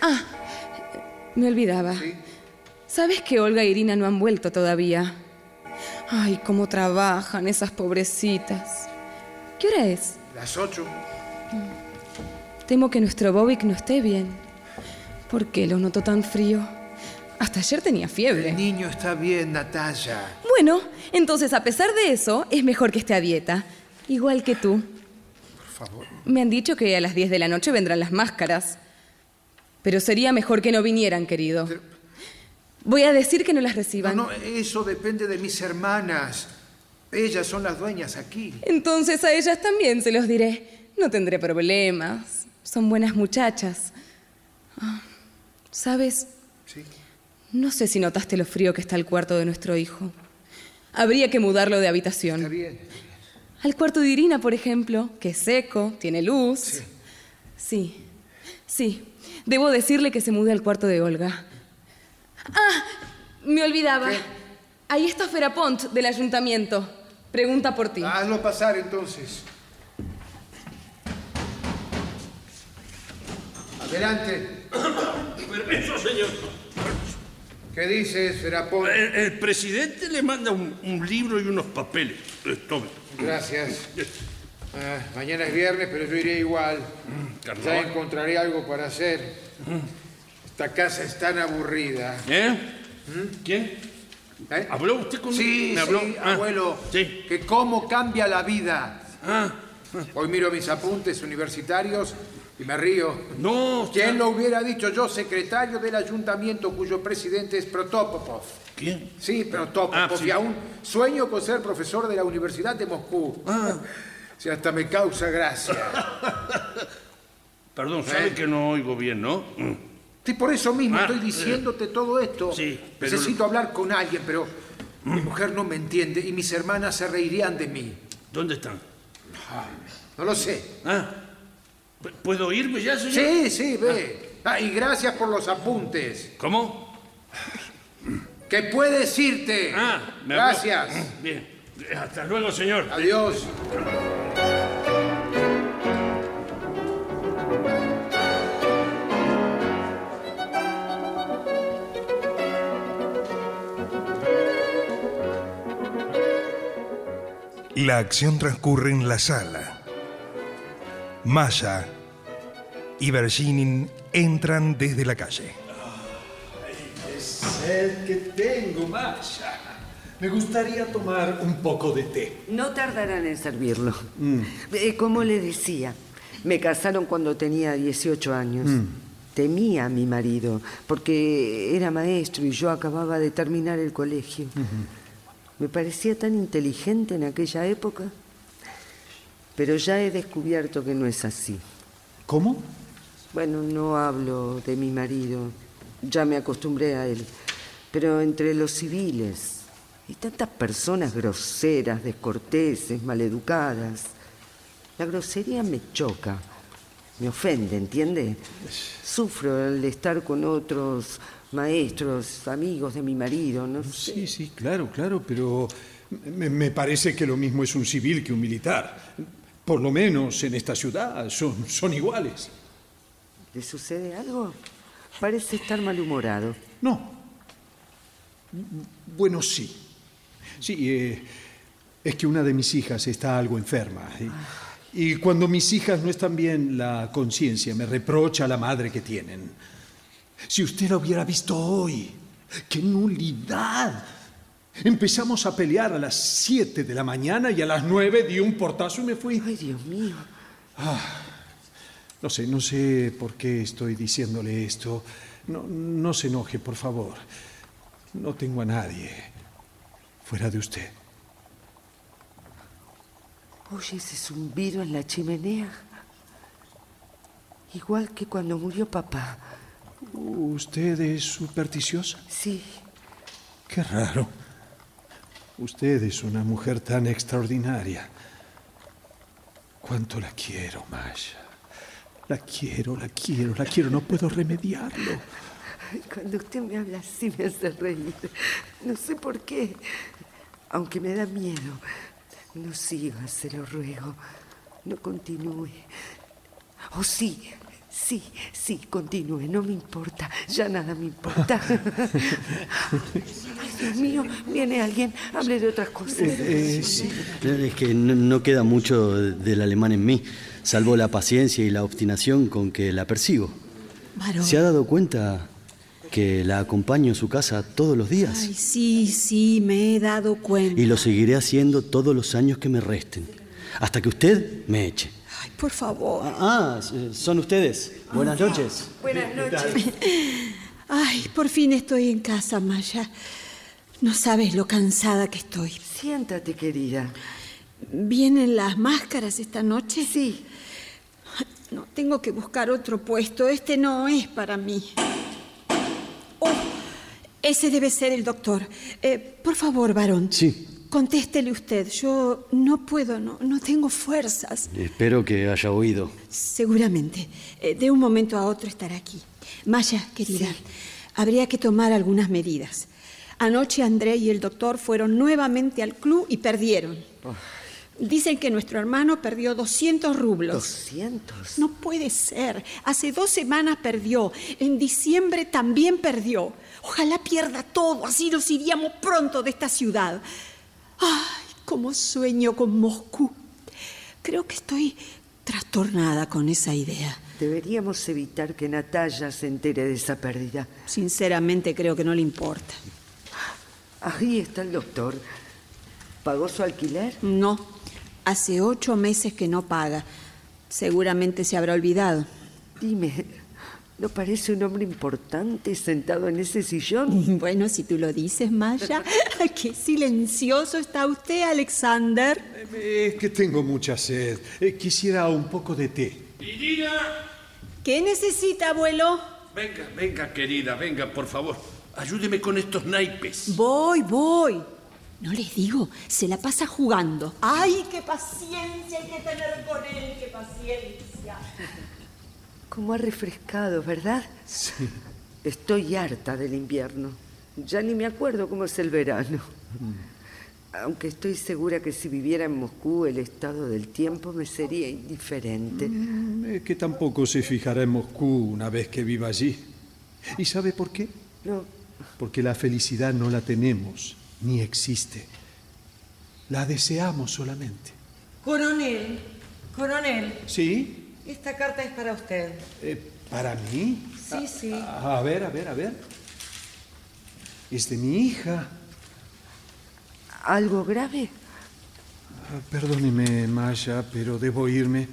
S13: Ah, me olvidaba. ¿Sabes que Olga e Irina no han vuelto todavía? Ay, cómo trabajan esas pobrecitas. ¿Qué hora es?
S11: Las ocho.
S13: Temo que nuestro Bobik no esté bien. ¿Por qué lo noto tan frío? Hasta ayer tenía fiebre.
S11: El niño está bien, Natalia.
S13: Bueno, entonces a pesar de eso, es mejor que esté a dieta. Igual que tú.
S11: Por favor.
S13: Me han dicho que a las 10 de la noche vendrán las máscaras. Pero sería mejor que no vinieran, querido. Voy a decir que no las reciban.
S11: No, no, eso depende de mis hermanas. Ellas son las dueñas aquí.
S13: Entonces a ellas también se los diré. No tendré problemas. Son buenas muchachas. Ah, ¿Sabes?
S11: Sí.
S13: No sé si notaste lo frío que está el cuarto de nuestro hijo. Habría que mudarlo de habitación.
S11: Está bien.
S13: Al cuarto de Irina, por ejemplo, que es seco, tiene luz. Sí. Sí. Debo decirle que se mude al cuarto de Olga. Ah, me olvidaba. Ahí está Ferapont del ayuntamiento. Pregunta por ti.
S11: Hazlo pasar entonces. Adelante.
S6: Permiso, señor.
S11: ¿Qué dices, Ferapón?
S6: El, el presidente le manda un, un libro y unos papeles. Eh, Tome.
S11: Gracias. Ah, mañana es viernes, pero yo iré igual. Ya
S6: carnaval.
S11: encontraré algo para hacer. Esta casa es tan aburrida.
S6: ¿Eh? ¿Quién? ¿Habló usted con
S11: Sí,
S6: ¿Me habló?
S11: sí,
S6: Ah,
S11: abuelo. Que cómo cambia la vida. Hoy miro mis apuntes universitarios y me río.
S6: No.
S11: ¿Quién lo hubiera dicho yo, secretario del ayuntamiento cuyo presidente es Protopopov?
S6: ¿Quién?
S11: Sí, Protopopov.
S6: Ah, sí.
S11: Y aún sueño con ser profesor de la Universidad de Moscú.
S6: Ah. (laughs)
S11: Si hasta me causa gracia. (laughs)
S6: Perdón, sabe
S11: ¿Eh?
S6: que no oigo bien, ¿no? Mm.
S11: Sí, por eso mismo
S6: Ah,
S11: estoy diciéndote todo esto.
S6: Sí, pero-
S11: Necesito hablar con alguien, pero mi mujer no me entiende y mis hermanas se reirían de mí.
S6: ¿Dónde están?
S11: No lo sé.
S6: Ah, ¿pu- ¿puedo irme ya, señor?
S11: Sí, sí, ve. Ah, y gracias por los apuntes.
S6: ¿Cómo?
S11: ¿Qué puedes irte?
S6: Ah, me habló.
S11: Gracias.
S6: Bien. Hasta luego, señor.
S11: Adiós.
S2: La acción transcurre en la sala. Maya y Virginin entran desde la calle.
S10: ¡Qué sed que tengo, Masha! Me gustaría tomar un poco de té.
S8: No tardarán en servirlo.
S10: Mm.
S8: Eh, como le decía, me casaron cuando tenía 18 años.
S10: Mm.
S8: Temía a mi marido, porque era maestro y yo acababa de terminar el colegio. Me parecía tan inteligente en aquella época. Pero ya he descubierto que no es así.
S10: ¿Cómo?
S8: Bueno, no hablo de mi marido. Ya me acostumbré a él. Pero entre los civiles hay tantas personas groseras, descorteses, maleducadas. La grosería me choca, me ofende, ¿entiende? Sufro al estar con otros maestros, amigos de mi marido, no sé.
S10: Sí, sí, claro, claro, pero me, me parece que lo mismo es un civil que un militar. Por lo menos en esta ciudad son, son iguales.
S8: ¿Le sucede algo? Parece estar malhumorado.
S10: No. Bueno, sí. Sí, eh, es que una de mis hijas está algo enferma. Y, y cuando mis hijas no están bien, la conciencia me reprocha a la madre que tienen. Si usted la hubiera visto hoy, ¡qué nulidad! Empezamos a pelear a las 7 de la mañana y a las 9 di un portazo y me fui.
S8: Ay, Dios mío.
S10: Ah, no sé, no sé por qué estoy diciéndole esto. No, no se enoje, por favor. No tengo a nadie fuera de usted.
S8: Oye ese zumbido en la chimenea. Igual que cuando murió papá.
S10: ¿Usted es supersticiosa?
S8: Sí.
S10: Qué raro. Usted es una mujer tan extraordinaria. Cuánto la quiero, Maya. La quiero, la quiero, la quiero. No puedo remediarlo.
S8: Cuando usted me habla así me hace reír. No sé por qué. Aunque me da miedo. No siga, se lo ruego. No continúe. Oh, sí, sí, sí, continúe. No me importa. Ya nada me importa. (laughs) Ay, Dios mío, viene alguien. Hable de otras cosas.
S5: Eh, Es que no, no queda mucho del alemán en mí, salvo la paciencia y la obstinación con que la persigo.
S4: Varón.
S5: ¿Se ha dado cuenta que la acompaño a su casa todos los días?
S4: Ay, sí, sí, me he dado cuenta.
S5: Y lo seguiré haciendo todos los años que me resten, hasta que usted me eche.
S4: Por favor.
S5: Ah, son ustedes. Buenas noches.
S8: Buenas noches.
S4: Ay, por fin estoy en casa, Maya. No sabes lo cansada que estoy.
S8: Siéntate, querida.
S4: ¿Vienen las máscaras esta noche?
S8: Sí.
S4: No, tengo que buscar otro puesto. Este no es para mí. Oh, ese debe ser el doctor. Eh, por favor, varón.
S5: Sí.
S4: Contéstele usted. Yo no puedo, no, no tengo fuerzas.
S5: Espero que haya oído.
S4: Seguramente. Eh, de un momento a otro estará aquí. Maya, querida, habría que tomar algunas medidas. Anoche André y el doctor fueron nuevamente al club y perdieron. Dicen que nuestro hermano perdió 200 rublos.
S8: ¿200?
S4: No puede ser. Hace dos semanas perdió. En diciembre también perdió. Ojalá pierda todo, así nos iríamos pronto de esta ciudad. Ay, cómo sueño con Moscú. Creo que estoy trastornada con esa idea.
S8: Deberíamos evitar que Natalia se entere de esa pérdida.
S4: Sinceramente creo que no le importa.
S8: Ahí está el doctor. ¿Pagó su alquiler?
S4: No, hace ocho meses que no paga. Seguramente se habrá olvidado.
S8: Dime, ¿no parece un hombre importante sentado en ese sillón? (laughs)
S4: Bueno, si tú lo dices, Maya. (laughs) Qué silencioso está usted, Alexander.
S10: Es que tengo mucha sed. Eh, Quisiera un poco de té.
S6: Irina,
S4: ¿Qué necesita, abuelo?
S6: venga, venga, querida, venga, por favor. Ayúdeme con estos naipes.
S4: Voy, voy. No les digo, se la pasa jugando. ¡Ay, qué paciencia hay que tener con él! ¡Qué paciencia!
S8: Como ha refrescado, ¿verdad?
S10: Sí.
S8: Estoy harta del invierno. Ya ni me acuerdo cómo es el verano. Aunque estoy segura que si viviera en Moscú el estado del tiempo me sería indiferente.
S10: Mm, Es que tampoco se fijará en Moscú una vez que viva allí. ¿Y sabe por qué?
S8: No.
S10: Porque la felicidad no la tenemos, ni existe. La deseamos solamente.
S9: Coronel, coronel,
S10: ¿Sí?
S9: Esta carta es para usted.
S10: Eh, ¿Para mí?
S9: Sí, sí.
S10: A ver, a ver, a ver. Es de mi hija.
S8: ¿Algo grave?
S10: Ah, Perdóneme, Maya, pero debo irme.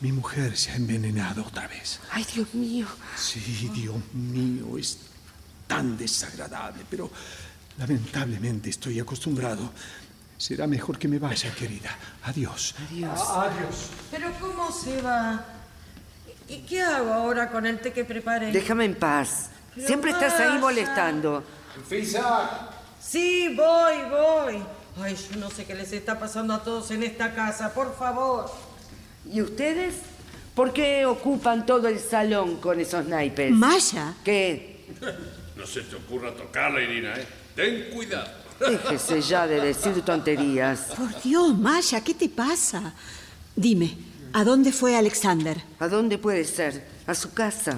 S10: Mi mujer se ha envenenado otra vez.
S8: Ay, Dios mío.
S10: Sí, Dios mío, es tan desagradable, pero lamentablemente estoy acostumbrado. Será mejor que me vaya, querida. Adiós.
S8: Adiós.
S10: adiós.
S9: Pero ¿cómo se va? ¿Y qué hago ahora con el té que preparé?
S8: Déjame en paz.
S9: Pero
S8: Siempre estás ahí molestando.
S9: Sí, voy, voy. Ay, yo no sé qué les está pasando a todos en esta casa, por favor.
S8: ¿Y ustedes? ¿Por qué ocupan todo el salón con esos naipes?
S4: Maya.
S8: ¿Qué?
S6: No se te ocurra tocarla, Irina, ¿eh? Ten cuidado.
S8: Déjese ya de decir tonterías.
S4: Por Dios, Maya, ¿qué te pasa? Dime, ¿a dónde fue Alexander?
S8: ¿A dónde puede ser? A su casa.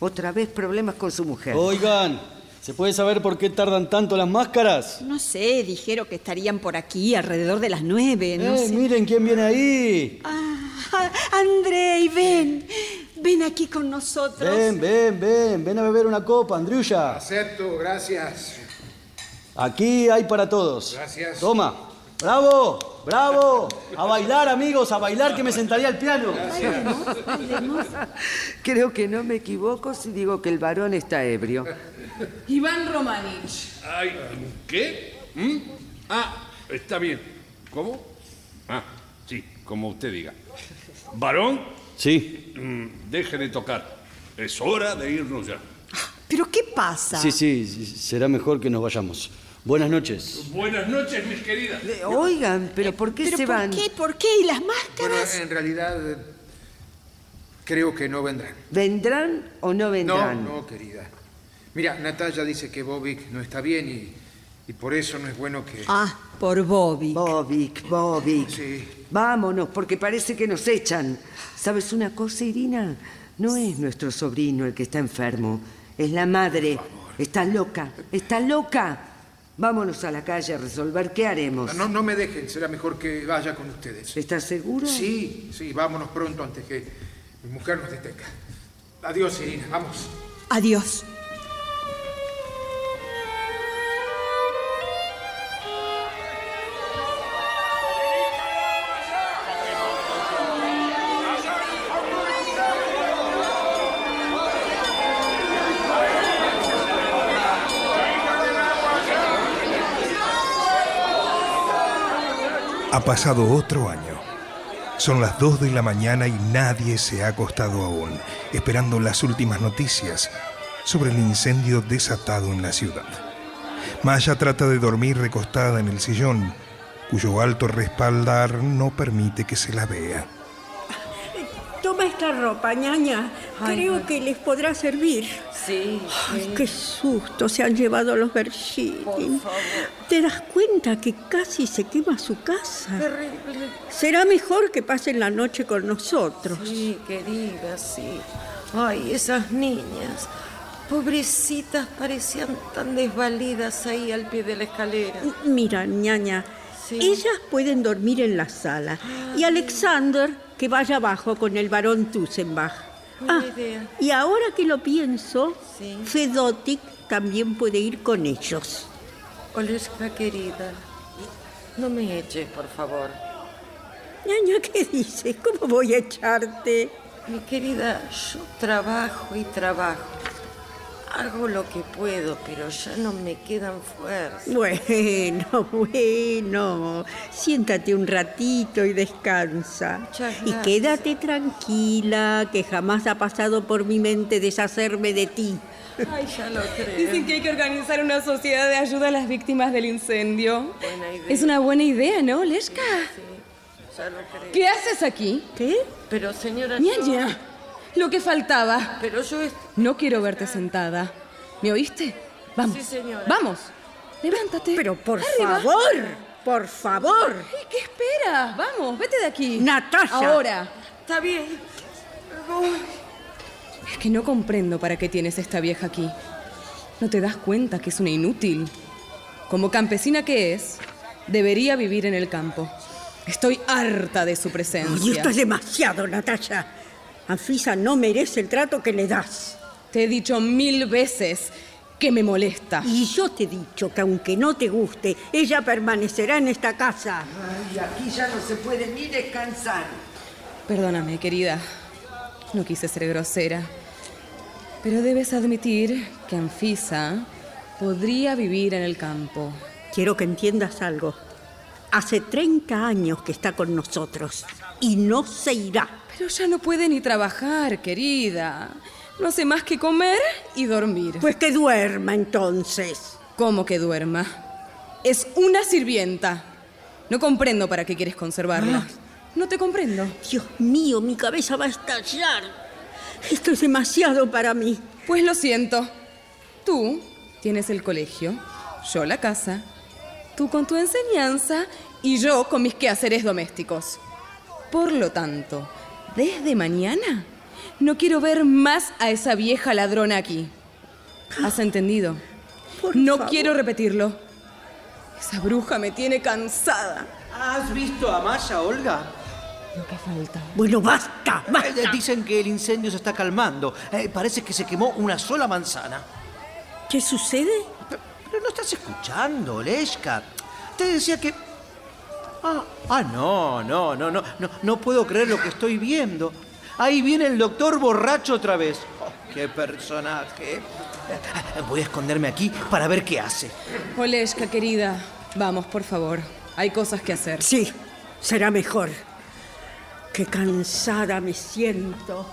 S8: Otra vez problemas con su mujer.
S5: Oigan, ¿se puede saber por qué tardan tanto las máscaras?
S4: No sé, dijeron que estarían por aquí alrededor de las nueve, no
S5: Eh,
S4: sé.
S5: miren quién viene ahí.
S4: Ah, Andrei, ven. Ven aquí con nosotros.
S5: Ven, ven, ven, ven a beber una copa, Andriulla.
S11: Acepto, gracias.
S5: Aquí hay para todos.
S11: Gracias.
S5: Toma. Bravo, bravo. A bailar, amigos, a bailar que me sentaría al piano.
S8: Creo que no me equivoco si digo que el varón está ebrio.
S13: Iván Romanich.
S6: Ay, ¿qué? ¿Mm? Ah, está bien. ¿Cómo? Ah, sí, como usted diga. ¿Varón?
S5: Sí.
S6: Mm, deje de tocar. Es hora de irnos ya.
S4: ¿Pero qué pasa?
S5: Sí, sí, sí, será mejor que nos vayamos. Buenas noches.
S6: Buenas noches, mis queridas.
S8: Oigan, pero ¿por qué
S4: ¿Pero
S8: se
S4: por
S8: van?
S4: qué? ¿Por qué? ¿Y las
S11: Bueno,
S4: máscaras?
S11: en realidad eh, creo que no vendrán.
S8: ¿Vendrán o no
S11: No,
S8: vendrán?
S11: no, querida. Mira, Natalia dice que Bobik no está bien y, y por eso no es bueno que...
S4: Ah, por Bobby.
S8: Bobic, Bobic.
S11: Sí.
S8: Vámonos, porque parece que nos echan. ¿Sabes una cosa, Irina? No es nuestro sobrino el que está enfermo. Es la madre. Está loca. Está loca. Vámonos a la calle a resolver qué haremos.
S11: No, no me dejen, será mejor que vaya con ustedes.
S8: ¿Estás seguro?
S11: Sí, sí, vámonos pronto antes que mi mujer nos detenga. Adiós, Irina, vamos.
S4: Adiós.
S2: Ha pasado otro año. Son las 2 de la mañana y nadie se ha acostado aún, esperando las últimas noticias sobre el incendio desatado en la ciudad. Maya trata de dormir recostada en el sillón, cuyo alto respaldar no permite que se la vea.
S3: Toma esta ropa, ñaña.
S8: Ay,
S3: Creo que les podrá servir.
S8: Sí.
S3: Ay, qué susto se han llevado los Bergini. ¿Te das cuenta que casi se quema su casa?
S9: Terrible.
S3: Será mejor que pasen la noche con nosotros.
S9: Sí, querida, sí. Ay, esas niñas. Pobrecitas, parecían tan desvalidas ahí al pie de la escalera.
S3: Mira, ñaña,
S9: Sí.
S3: ellas pueden dormir en la sala. Y Alexander que vaya abajo con el varón Tussenbach.
S9: Buena
S3: Ah, y ahora que lo pienso,
S9: Sí.
S3: Fedotic también puede ir con ellos.
S9: Oleska, querida, no me eches, por favor.
S3: Ñaña, ¿qué dices? ¿Cómo voy a echarte?
S9: Mi querida, yo trabajo y trabajo. Hago lo que puedo, pero ya no me quedan fuerzas.
S3: Bueno, (laughs) bueno. Siéntate un ratito y descansa.
S9: Muchas
S3: Y quédate tranquila, que jamás ha pasado por mi mente deshacerme de ti.
S9: Ay, ya lo (laughs) creo.
S13: Dicen que hay que organizar una sociedad de ayuda a las víctimas del incendio.
S9: Buena idea.
S13: Es una buena idea, ¿no, Leshka?
S9: Ya lo creo.
S13: ¿Qué haces aquí?
S3: ¿Qué?
S9: Pero, señora... yo-
S13: Ñaña, lo que faltaba.
S9: Pero yo... est-
S13: No quiero verte sentada. ¿Me oíste? Vamos.
S9: Sí, señora.
S13: Vamos. Levántate.
S3: Pero por
S13: Arriba.
S3: favor, por favor.
S13: Ay, ¿Qué esperas? Vamos, vete de aquí.
S3: Natasha.
S13: Ahora.
S9: Está bien.
S13: Es que no comprendo para qué tienes esta vieja aquí. ¿No te das cuenta que es una inútil? Como campesina que es, debería vivir en el campo. Estoy harta de su
S3: Ay,
S13: presencia.
S3: esto es demasiado, Natasha. Anfisa no merece el trato que le das.
S13: Te he dicho mil veces que me molesta.
S3: Y yo te he dicho que aunque no te guste, ella permanecerá en esta casa.
S8: Ay, aquí ya no se puede ni descansar.
S13: Perdóname, querida. No quise ser grosera. Pero debes admitir que Anfisa podría vivir en el campo.
S3: Quiero que entiendas algo. Hace 30 años que está con nosotros y no se irá.
S13: Pero ya no puede ni trabajar, querida. No hace más que comer y dormir.
S3: Pues que duerma entonces.
S13: ¿Cómo que duerma? Es una sirvienta. No comprendo para qué quieres conservarla. No te comprendo.
S3: Dios mío, mi cabeza va a estallar. Esto es demasiado para mí.
S13: Pues lo siento. Tú tienes el colegio, yo la casa, tú con tu enseñanza y yo con mis quehaceres domésticos. Por lo tanto, desde mañana no quiero ver más a esa vieja ladrona aquí. ¿Has entendido?
S3: Por
S13: no
S3: favor.
S13: quiero repetirlo. Esa bruja me tiene cansada.
S12: ¿Has visto a Maya, Olga?
S13: Lo que falta.
S3: Bueno, basta,
S12: Eh,
S3: basta.
S12: Dicen que el incendio se está calmando. Eh, parece que se quemó una sola manzana.
S3: ¿Qué sucede?
S12: Pero, pero no estás escuchando, Leshka. Te decía que... Ah, ah, no, no, no, no, no, no puedo creer lo que estoy viendo. Ahí viene el doctor borracho otra vez. Oh, ¡Qué personaje! Voy a esconderme aquí para ver qué hace.
S13: Oleska, querida, vamos, por favor. Hay cosas que hacer.
S3: Sí, será mejor. Qué cansada me siento.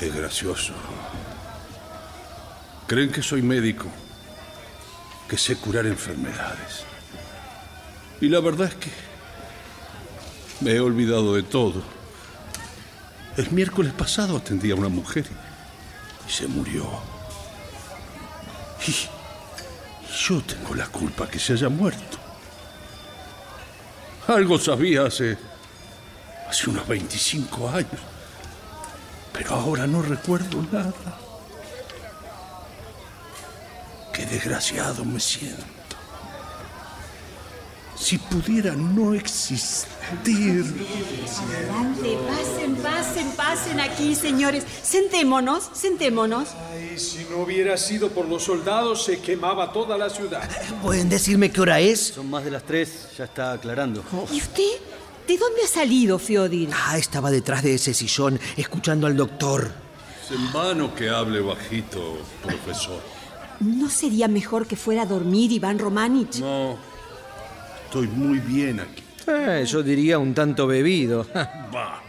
S6: Es gracioso. Creen que soy médico que sé curar enfermedades. Y la verdad es que me he olvidado de todo. El miércoles pasado atendí a una mujer y se murió. Y yo tengo la culpa que se haya muerto. Algo sabía hace, hace unos 25 años, pero ahora no recuerdo nada. Qué desgraciado me siento. Si pudiera no existir.
S4: Adelante, pasen, pasen, pasen aquí, señores. Sentémonos, sentémonos.
S10: Ay, si no hubiera sido por los soldados, se quemaba toda la ciudad.
S12: ¿Pueden decirme qué hora es?
S5: Son más de las tres, ya está aclarando.
S4: ¿Y usted? ¿De dónde ha salido, Feodir?
S12: Ah, estaba detrás de ese sillón, escuchando al doctor.
S6: Es en vano que hable bajito, profesor.
S4: ¿No sería mejor que fuera a dormir Iván Romanich?
S6: No, estoy muy bien aquí.
S12: Eh, yo diría un tanto bebido. (laughs)
S6: Va.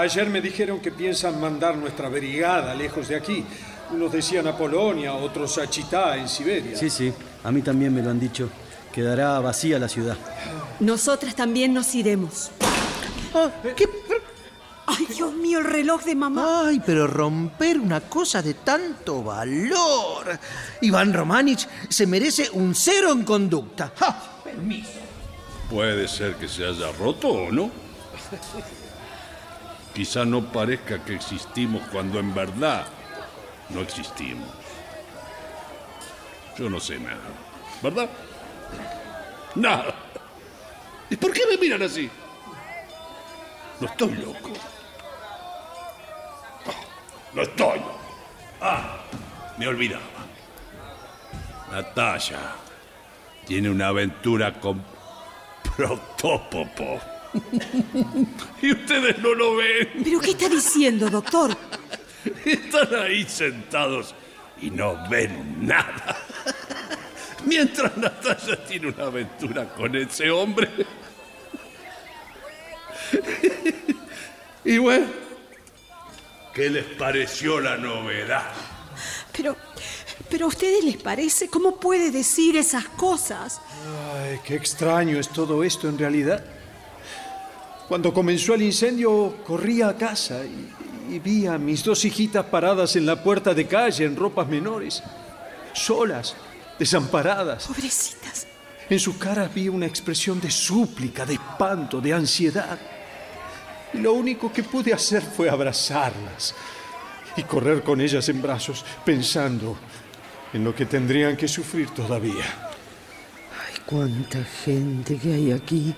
S10: Ayer me dijeron que piensan mandar nuestra brigada lejos de aquí. Unos decían a Polonia, otros a Chitá, en Siberia.
S5: Sí, sí, a mí también me lo han dicho. Quedará vacía la ciudad.
S4: Nosotras también nos iremos.
S12: ¿Qué?
S4: Ay, Dios mío, el reloj de mamá.
S12: Ay, pero romper una cosa de tanto valor. Iván Romanich se merece un cero en conducta. ¡Ja! Permiso.
S6: Puede ser que se haya roto o no. Quizá no parezca que existimos cuando en verdad no existimos. Yo no sé nada, ¿verdad? Nada. ¿Y por qué me miran así? No estoy loco. No estoy. Ah, me olvidaba. Natalia tiene una aventura con Protópopo. (laughs) y ustedes no lo ven.
S4: ¿Pero qué está diciendo, doctor?
S6: Están ahí sentados y no ven nada. Mientras Natalia tiene una aventura con ese hombre. (laughs) y bueno, ¿qué les pareció la novedad?
S4: Pero, pero a ustedes les parece, ¿cómo puede decir esas cosas?
S10: Ay, qué extraño es todo esto en realidad. Cuando comenzó el incendio, corrí a casa y, y vi a mis dos hijitas paradas en la puerta de calle en ropas menores, solas, desamparadas.
S4: Pobrecitas.
S10: En sus caras vi una expresión de súplica, de espanto, de ansiedad. Y lo único que pude hacer fue abrazarlas y correr con ellas en brazos, pensando en lo que tendrían que sufrir todavía.
S8: Cuánta gente que hay aquí.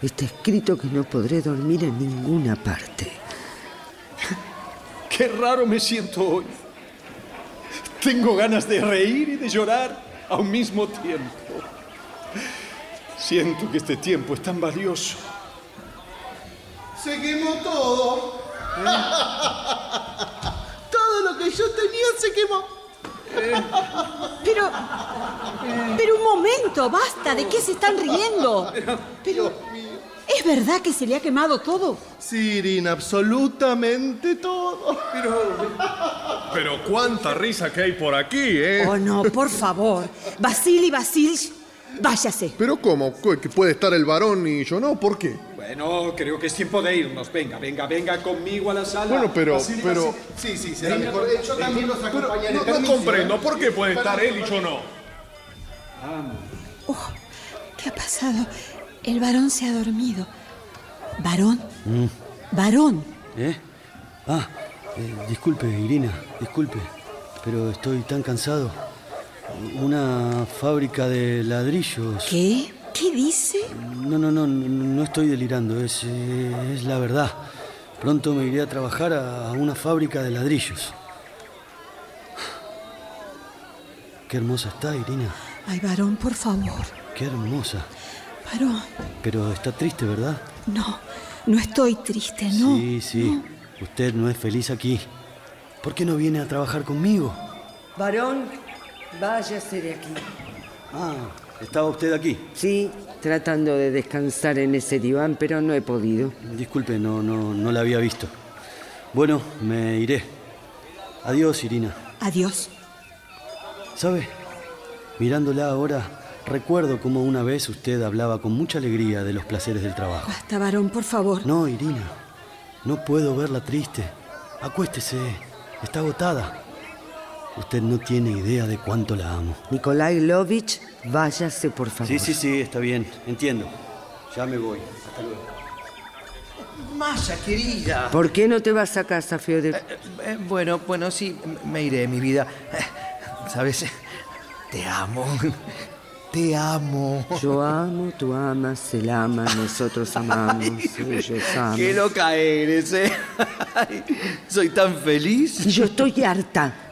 S8: Está escrito que no podré dormir en ninguna parte.
S10: Qué raro me siento hoy. Tengo ganas de reír y de llorar a un mismo tiempo. Siento que este tiempo es tan valioso.
S14: Se quemó todo. (laughs) todo lo que yo tenía se quemó.
S4: Pero, pero un momento, basta, ¿de qué se están riendo? Pero, ¿es verdad que se le ha quemado todo?
S14: Sí, Irina, absolutamente todo.
S7: Pero cuánta risa que hay por aquí, ¿eh?
S4: Oh, no, por favor. Vasily Vasilch, váyase.
S7: ¿Pero cómo? ¿Que puede estar el varón y yo no? ¿Por qué?
S10: Bueno, creo que es tiempo de irnos. Venga, venga, venga conmigo a la sala.
S7: Bueno, pero- pero-.
S14: Sí, sí, será mejor. Yo también los acompañaré.
S7: No, no
S14: Permiso,
S7: comprendo.
S14: ¿eh?
S7: ¿Por qué puede estar él y yo no?
S4: Oh, ¿qué ha pasado? El varón se ha dormido. ¿Varón? ¿Varón?
S5: ¿Eh? Ah, eh, disculpe, Irina, disculpe, pero estoy tan cansado. Una fábrica de ladrillos.
S4: ¿Qué? ¿Qué dice?
S5: No, no, no, no, no estoy delirando, es, es la verdad. Pronto me iré a trabajar a una fábrica de ladrillos. Qué hermosa está, Irina.
S4: Ay, varón, por favor.
S5: Qué hermosa.
S4: Varón,
S5: Pero está triste, ¿verdad?
S4: no, no estoy triste, no.
S5: Sí, sí. Usted no es feliz aquí. ¿Por qué no viene a trabajar conmigo?
S8: Varón, váyase de aquí.
S5: Ah, ¿estaba usted aquí?
S8: Sí, tratando de descansar en ese diván, pero no he podido.
S5: Disculpe, no, no, no la había visto. Bueno, me iré. Adiós, Irina.
S4: Adiós.
S5: ¿Sabe? Mirándola ahora, recuerdo como una vez usted hablaba con mucha alegría de los placeres del trabajo.
S4: Basta, varón, por favor.
S5: No, Irina, no puedo verla triste. Acuéstese, está agotada. Usted no tiene idea de cuánto la amo.
S8: Nikolai Lovich, váyase, por favor.
S5: Sí, sí, sí, está bien, entiendo. Ya me voy. Hasta luego.
S12: Masha, querida.
S8: ¿Por qué no te vas a casa, Fyodor?
S12: Eh, bueno, bueno, sí, me iré, mi vida. Eh, ¿Sabes? Te amo. Te amo.
S8: Yo amo, tú amas, él ama, nosotros amamos, ellos aman.
S12: Qué loca eres, ¿eh? Soy tan feliz.
S8: Yo estoy harta,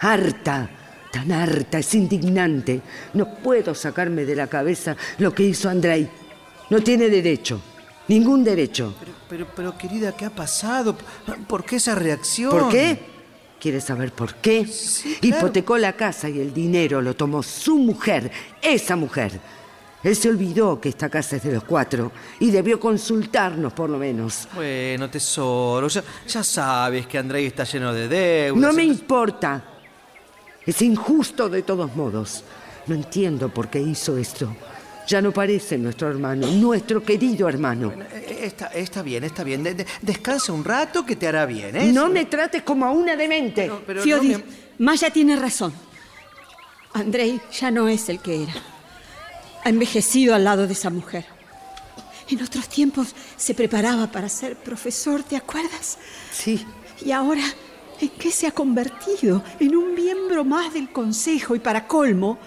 S8: harta, tan harta, es indignante. No puedo sacarme de la cabeza lo que hizo Andrei. No tiene derecho, ningún derecho.
S12: Pero, pero, pero, querida, ¿qué ha pasado? ¿Por qué esa reacción?
S8: ¿Por qué? ¿Quieres saber por qué? Hipotecó la casa y el dinero lo tomó su mujer, esa mujer. Él se olvidó que esta casa es de los cuatro y debió consultarnos por lo menos.
S12: Bueno, tesoro, ya, ya sabes que Andrei está lleno de deudas.
S8: No me importa. Es injusto de todos modos. No entiendo por qué hizo esto. Ya no parece nuestro hermano, nuestro querido hermano.
S12: Bueno, eh, está, está, bien, está bien. De, de, descansa un rato que te hará bien, ¿eh?
S8: No me trates como a una demente.
S4: No, Fiodi, no me... Maya tiene razón. Andrei ya no es el que era. Ha envejecido al lado de esa mujer. En otros tiempos se preparaba para ser profesor, ¿te acuerdas?
S8: Sí.
S4: Y ahora, ¿en qué se ha convertido? En un miembro más del consejo y para colmo,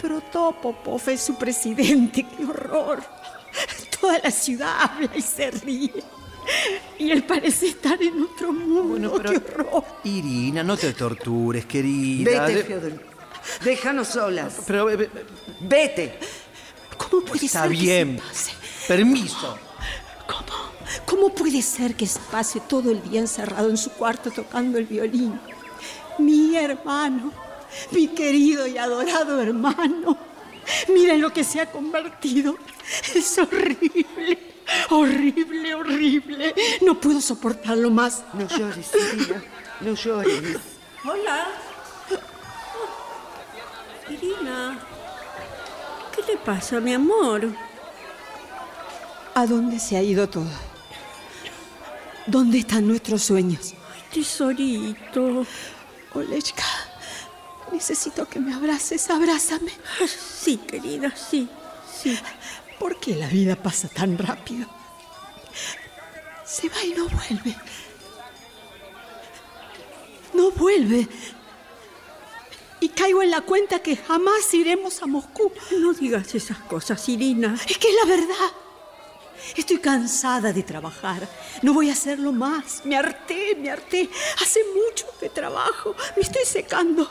S4: Protopopov es su presidente. (laughs) ¡Qué horror! Toda la ciudad habla y se ríe. Y él parece estar en otro mundo. Bueno, pero, ¡Qué horror!
S12: Irina, no te tortures, querida.
S8: Vete, Fyodor. Déjanos solas.
S12: Pero
S8: vete.
S4: ¿Cómo puede
S12: Está
S4: ser
S12: bien.
S4: que se pase?
S12: Permiso.
S4: ¿Cómo? ¿Cómo puede ser que se pase todo el día encerrado en su cuarto tocando el violín? Mi hermano, mi querido y adorado hermano. Miren lo que se ha convertido. Es horrible, horrible, horrible. No puedo soportarlo más.
S8: No llores, Irina. No llores.
S3: Hola. Irina. ¿Qué le pasa, mi amor?
S4: ¿A dónde se ha ido todo? ¿Dónde están nuestros sueños?
S3: Ay, tesorito.
S4: Olechka, necesito que me abraces. Abrázame.
S3: Sí, querida, sí, sí.
S4: ¿Por qué la vida pasa tan rápido? Se va y no vuelve. No vuelve. Y caigo en la cuenta que jamás iremos a Moscú.
S3: No digas esas cosas, Irina.
S4: Es que es la verdad. Estoy cansada de trabajar. No voy a hacerlo más. Me harté, me harté. Hace mucho que trabajo. Me estoy secando.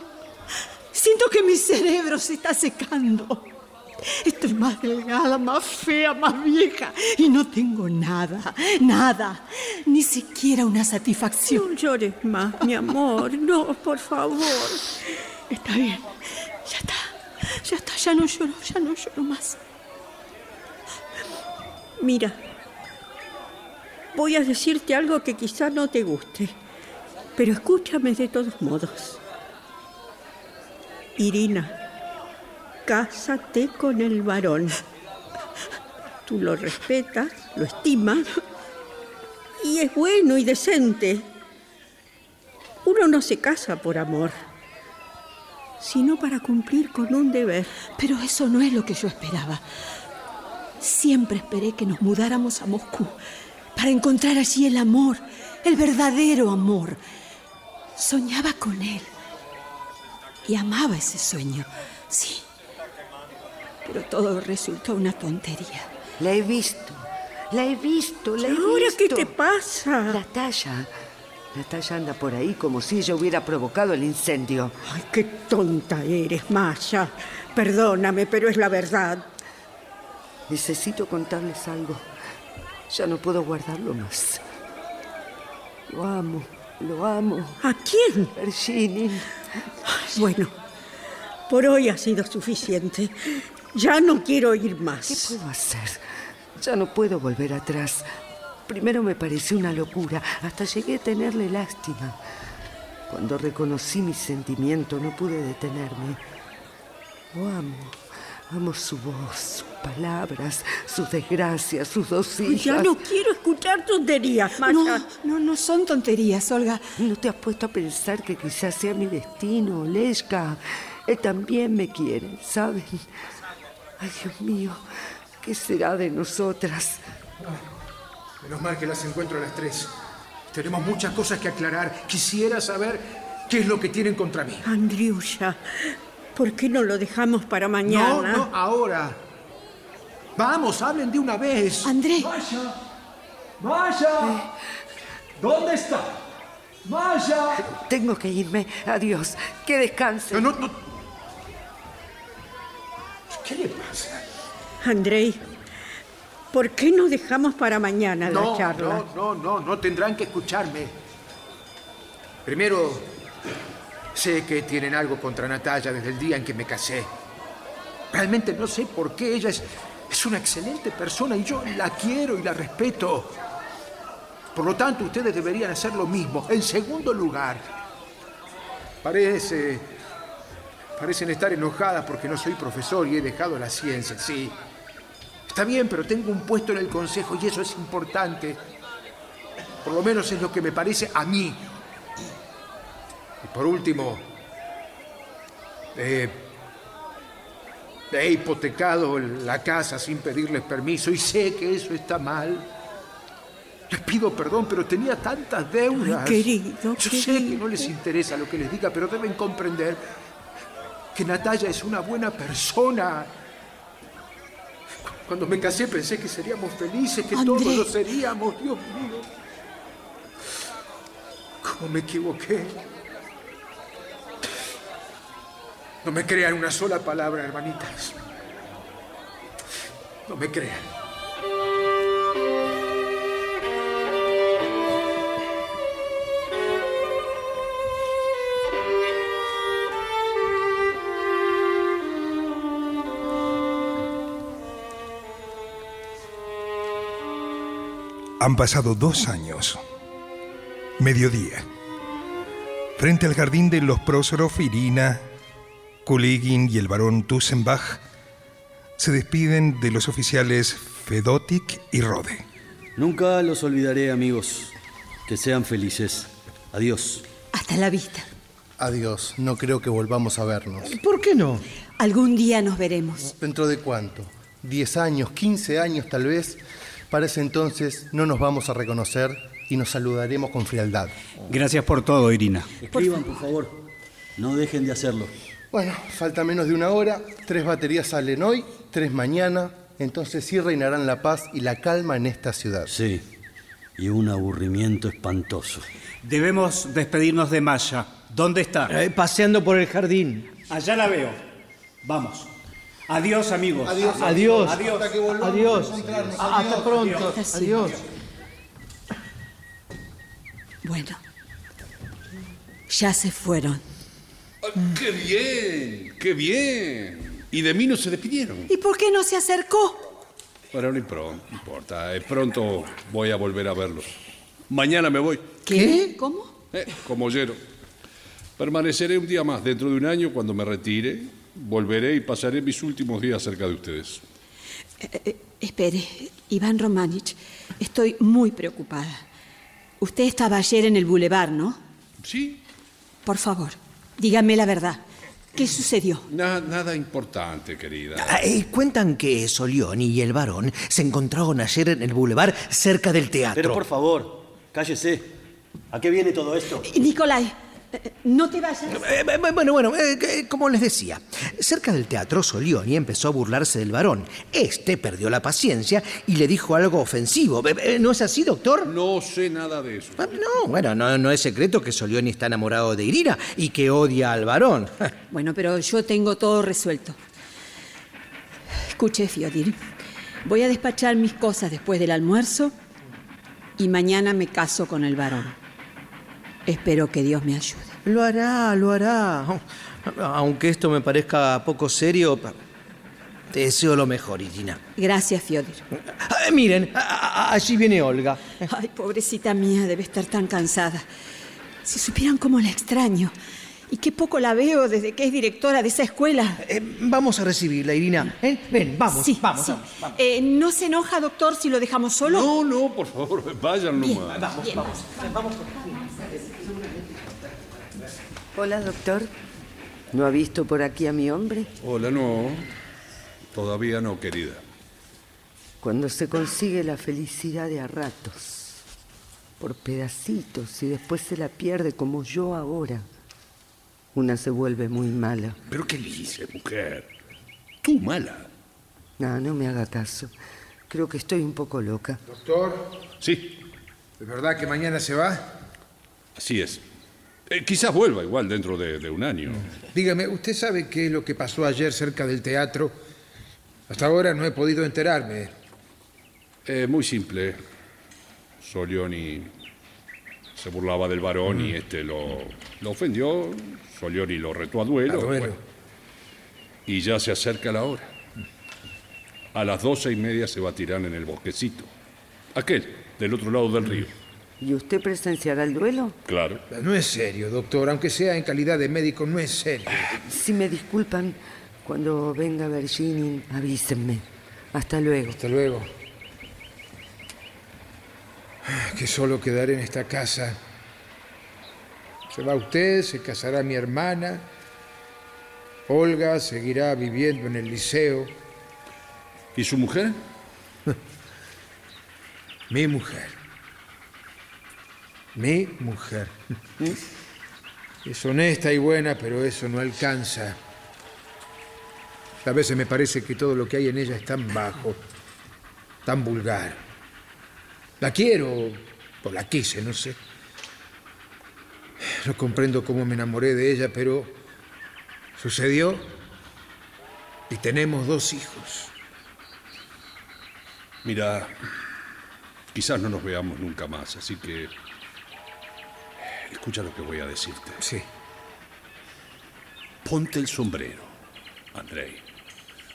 S4: Siento que mi cerebro se está secando. Estoy más delgada, más fea, más vieja. Y no tengo nada, nada. Ni siquiera una satisfacción.
S3: No llores más, mi amor. No, por favor.
S4: Está bien. Ya está. Ya está. Ya no lloro. Ya no lloro más.
S3: Mira, voy a decirte algo que quizá no te guste, pero escúchame de todos modos. Irina, cásate con el varón. Tú lo respetas, lo estimas y es bueno y decente. Uno no se casa por amor, sino para cumplir con un deber.
S4: Pero eso no es lo que yo esperaba. Siempre esperé que nos mudáramos a Moscú para encontrar allí el amor, el verdadero amor. Soñaba con él y amaba ese sueño, sí. Pero todo resultó una tontería.
S8: La he visto, la he visto, la he
S3: ¿Ahora
S8: visto.
S3: qué te pasa?
S8: La talla anda por ahí como si ella hubiera provocado el incendio.
S3: Ay, qué tonta eres, Masha. Perdóname, pero es la verdad.
S8: Necesito contarles algo. Ya no puedo guardarlo más. Lo amo, lo amo.
S3: ¿A quién?
S8: Virginie.
S3: Bueno, por hoy ha sido suficiente. Ya no quiero ir más.
S8: ¿Qué puedo hacer? Ya no puedo volver atrás. Primero me pareció una locura, hasta llegué a tenerle lástima. Cuando reconocí mi sentimiento no pude detenerme. Lo amo. Amo su voz, sus palabras, sus desgracias, sus dos hijas.
S3: Ya no quiero escuchar tonterías, Masha.
S4: No, no, no son tonterías, Olga.
S8: ¿No te has puesto a pensar que quizás sea mi destino, Leshka? Él también me quiere, ¿saben? Ay, Dios mío, ¿qué será de nosotras?
S11: Menos mal que las encuentro a las tres. Tenemos muchas cosas que aclarar. Quisiera saber qué es lo que tienen contra mí.
S3: Andriusha, ¿por qué no lo dejamos para
S11: No,
S3: mañana?
S11: no, ahora. Vamos, hablen de una vez.
S4: André.
S10: ¡Masha! ¡Masha! ¿Dónde está? ¡Masha!
S8: Tengo que irme. Adiós. Que descanse.
S11: No, no, no. ¿Qué le pasa?
S3: Andrei, ¿por qué no dejamos para mañana la
S11: No,
S3: charla?
S11: no, no, no, no tendrán que escucharme. Primero, sé que tienen algo contra Natalia desde el día en que me casé. Realmente no sé por qué ella es, es una excelente persona y yo la quiero y la respeto. Por lo tanto, ustedes deberían hacer lo mismo. En segundo lugar, parece, parecen estar enojadas porque no soy profesor y he dejado la ciencia, sí. Está bien, pero tengo un puesto en el consejo y eso es importante. Por lo menos es lo que me parece a mí. Por último, he, he hipotecado la casa sin pedirles permiso y sé que eso está mal. Les pido perdón, pero tenía tantas deudas.
S3: Ay, querido,
S11: Yo sé que no les interesa lo que les diga, pero deben comprender que Natalia es una buena persona. Cuando me casé pensé que seríamos felices, que todos lo seríamos, Dios mío. ¿Cómo me equivoqué? No me crean una sola palabra, hermanitas. No me crean.
S2: Han pasado dos años. Mediodía. Frente al jardín de los Prósorov, Irina, Kuligin y el barón Tussenbach se despiden de los oficiales Fedotik y Rode.
S5: Nunca los olvidaré, amigos. Que sean felices. Adiós.
S4: Hasta la vista.
S14: Adiós, no creo que volvamos a vernos.
S12: ¿Por qué no?
S4: Algún día nos veremos.
S14: ¿Dentro de cuánto? ¿10 años, 15 años tal vez? Para ese entonces no nos vamos a reconocer y nos saludaremos con frialdad.
S15: Gracias por todo, Irina.
S5: Escriban, por favor. No dejen de hacerlo.
S14: Bueno, falta menos de una hora, tres baterías salen hoy, tres mañana, entonces sí reinarán la paz y la calma en esta ciudad.
S5: Sí, y un aburrimiento espantoso.
S15: Debemos despedirnos de Maya. ¿Dónde está?
S12: Eh, paseando por el jardín.
S15: Allá la veo. Vamos. Adiós, amigos.
S14: Adiós.
S12: Adiós.
S15: Adiós.
S14: Hasta que volvamos a
S12: Adiós. Ah, Hasta
S14: Adiós.
S12: pronto.
S4: Hasta
S12: Adiós.
S4: Bueno. Ya se fueron.
S6: ¡Qué bien! ¡Qué bien! Y de mí no se despidieron.
S4: ¿Y por qué no se acercó?
S6: Bueno, no importa. eh, Pronto voy a volver a verlos. Mañana me voy,
S4: ¿Qué? ¿Cómo?
S6: eh, como ollero. Permaneceré un día más. Dentro de un año, cuando me retire, volveré y pasaré mis últimos días cerca de ustedes.
S4: Eh, eh, espere, Iván Romanich, estoy muy preocupada. Usted estaba ayer en el bulevar, ¿no?
S6: Sí.
S4: Por favor, dígame la verdad. ¿Qué sucedió?
S6: Na- nada importante, querida.
S16: Ah, eh, cuentan que Solioni y el varón se encontraron ayer en el bulevar cerca del teatro.
S5: Pero por favor, cállese. ¿A qué viene todo esto?
S4: Nicolai, no te vayas.
S16: Eh, eh, bueno, bueno, eh, eh, como les decía, cerca del teatro Solioni empezó a burlarse del varón. Este perdió la paciencia y le dijo algo ofensivo. Eh, eh, ¿No es así, doctor?
S6: No sé nada de eso.
S16: Ah, No, bueno, no, no es secreto que Solioni está enamorado de Irina y que odia al varón. (laughs)
S4: Bueno, pero yo tengo todo resuelto. Escuche, Fiodir. Voy a despachar mis cosas después del almuerzo y mañana me caso con el varón. Espero que Dios me ayude.
S12: Lo hará, lo hará. Aunque esto me parezca poco serio, te deseo lo mejor, Irina.
S4: Gracias, Fiodir.
S12: Ah, miren, allí viene Olga.
S4: Ay, pobrecita mía, debe estar tan cansada. Si supieran cómo la extraño. Y qué poco la veo desde que es directora de esa escuela.
S16: Eh, vamos a recibirla, Irina. ¿eh? Ven, vamos,
S4: Sí,
S16: vamos,
S4: sí.
S16: vamos, vamos.
S4: Eh, ¿No se enoja, doctor, si lo dejamos solo?
S6: No, no, por favor, vayan
S4: Bien,
S6: nomás.
S16: Vamos,
S4: Bien.
S16: vamos, vamos.
S8: Hola, doctor. ¿No ha visto por aquí a mi hombre?
S6: Hola, no. Todavía no, querida.
S8: Cuando se consigue la felicidad de a ratos, por pedacitos, y después se la pierde como yo ahora, una se vuelve muy mala.
S6: ¿Pero qué dices, mujer? Tú mala.
S8: No, no me haga caso. Creo que estoy un poco loca.
S11: Doctor,
S6: Sí,
S11: ¿es verdad que mañana se va?
S6: Así es. Eh, quizás vuelva igual dentro de, de un año.
S11: Dígame, ¿usted sabe qué es lo que pasó ayer cerca del teatro? Hasta ahora no he podido enterarme.
S6: Eh, muy simple. Solioni se burlaba del varón y este lo, lo ofendió. Solioni lo retó a duelo.
S11: A duelo.
S6: bueno. y ya se acerca la hora. A las doce y media se tirar en el bosquecito. Aquel, del otro lado del río.
S8: ¿Y usted presenciará el duelo?
S6: Claro.
S11: No es serio, doctor, aunque sea en calidad de médico, no es serio.
S8: Si me disculpan, cuando venga Virginie, avísenme. Hasta luego.
S11: Hasta luego. Que solo quedaré en esta casa. Se va usted, se casará mi hermana. Olga seguirá viviendo en el liceo.
S6: ¿Y su mujer? (laughs)
S11: Mi mujer. Mi mujer. Es honesta y buena, pero eso no alcanza. A veces me parece que todo lo que hay en ella es tan bajo, tan vulgar. La quiero, o la quise, no sé. No comprendo cómo me enamoré de ella, pero sucedió y tenemos dos hijos.
S6: Mira, quizás no nos veamos nunca más, así que escucha lo que voy a decirte.
S11: Sí.
S6: Ponte el sombrero, Andrei.